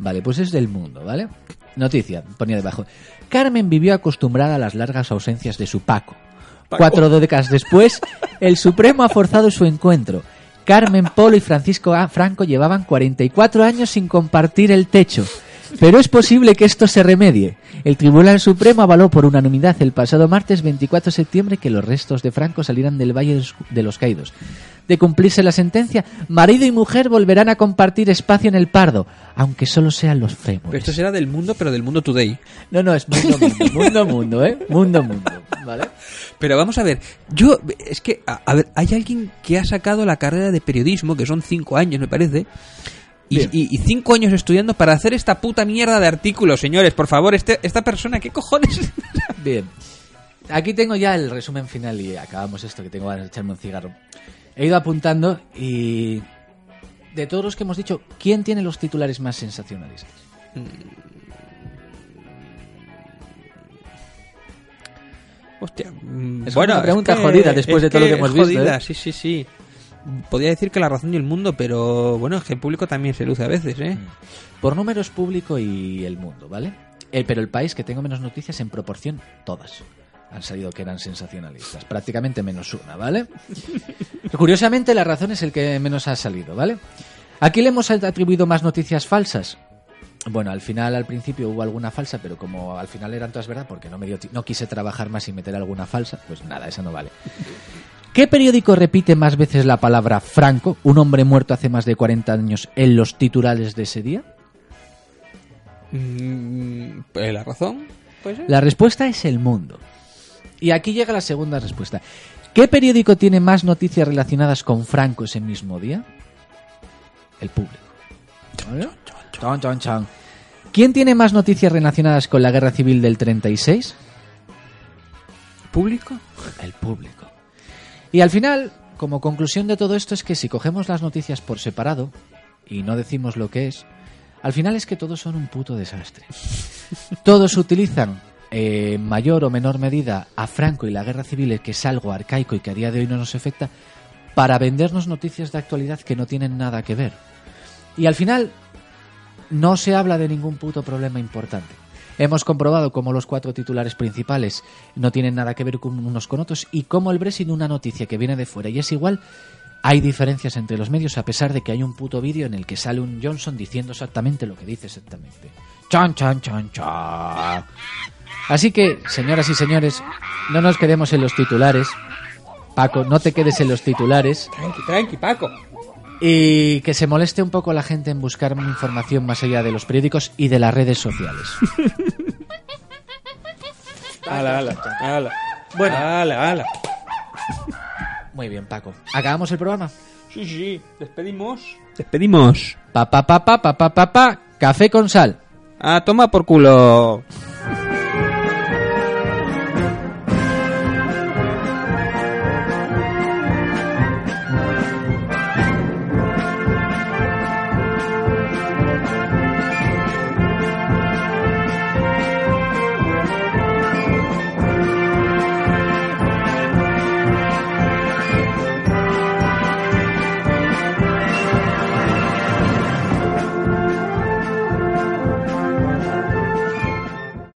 Vale, pues es del mundo, ¿vale? Noticia, ponía debajo. Carmen vivió acostumbrada a las largas ausencias de su Paco. Cuatro décadas después, el Supremo ha forzado su encuentro. Carmen Polo y Francisco A. Franco llevaban 44 años sin compartir el techo. Pero es posible que esto se remedie. El Tribunal Supremo avaló por unanimidad el pasado martes 24 de septiembre que los restos de Franco salieran del Valle de los- Caídos. De cumplirse la sentencia, marido y mujer volverán a compartir espacio en el Pardo, aunque solo sean los pero fémures. esto será del mundo pero del mundo today No, no, es mundo, mundo, (laughs) mundo, mundo, ¿eh? Mundo, mundo, ¿vale? pero vamos a ver yo es que a, a ver hay alguien que ha sacado la carrera de periodismo que son cinco años me parece y, Bien. y- y cinco años estudiando para hacer esta puta mierda de artículos, señores. Por favor, este, esta persona, ¿qué cojones? (laughs) Bien. Aquí tengo ya el resumen final y acabamos esto, que tengo ganas de echarme un cigarro. He ido apuntando y... De todos los que hemos dicho, ¿quién tiene los titulares más sensacionalistas? Hostia. mm, Es bueno, una pregunta es que- jodida después es de todo lo que hemos visto, ¿eh? Sí, sí, sí. Podría decir que la razón y el mundo, pero bueno, es que el público también se luce a veces, ¿eh? Por números público y el mundo, ¿vale? Eh, pero el país que tengo menos noticias en proporción, todas han salido que eran sensacionalistas. Prácticamente menos una, ¿vale? (laughs) Curiosamente, la razón es el que menos ha salido, ¿vale? Aquí le hemos atribuido más noticias falsas. Bueno, al final, al principio hubo alguna falsa, pero como al final eran todas verdad, porque no, me dio no quise trabajar más y meter alguna falsa, pues nada, esa no vale. ¿Qué periódico repite más veces la palabra Franco, un hombre muerto hace más de 40 años, en los titulares de ese día? Mm, pues, ¿La razón? Pues. La respuesta es El Mundo. Y aquí llega la segunda respuesta. ¿Qué periódico tiene más noticias relacionadas con Franco ese mismo día? El público. ¿Vale? Chon, chon, chon. ¿Quién tiene más noticias relacionadas con la guerra civil del 36? ¿Público? El público. Y al final, como conclusión de todo esto, es que si cogemos las noticias por separado y no decimos lo que es, al final es que todos son un puto desastre. (laughs) Todos utilizan eh, en mayor o menor medida a Franco y la guerra civil, que es algo arcaico y que a día de hoy no nos afecta, para vendernos noticias de actualidad que no tienen nada que ver. Y al final no se habla de ningún puto problema importante. Hemos comprobado cómo los cuatro titulares principales no tienen nada que ver con unos con otros y cómo el Brexit, una noticia que viene de fuera y es igual, hay diferencias entre los medios a pesar de que hay un puto vídeo en el que sale un Johnson diciendo exactamente lo que dice exactamente. Chan, chan, chan, chan. Así que, señoras y señores, no nos quedemos en los titulares. Paco, no te quedes en los titulares. Tranqui, tranqui, Paco. Y que se moleste un poco la gente en buscar información más allá de los periódicos y de las redes sociales. (laughs) Ala, ala, ala. Bueno. ala, ala. Muy bien, Paco. ¿Acabamos el programa? Sí, sí, despedimos. Despedimos. Pa pa pa pa pa pa pa pa. Café con sal. Ah, toma por culo.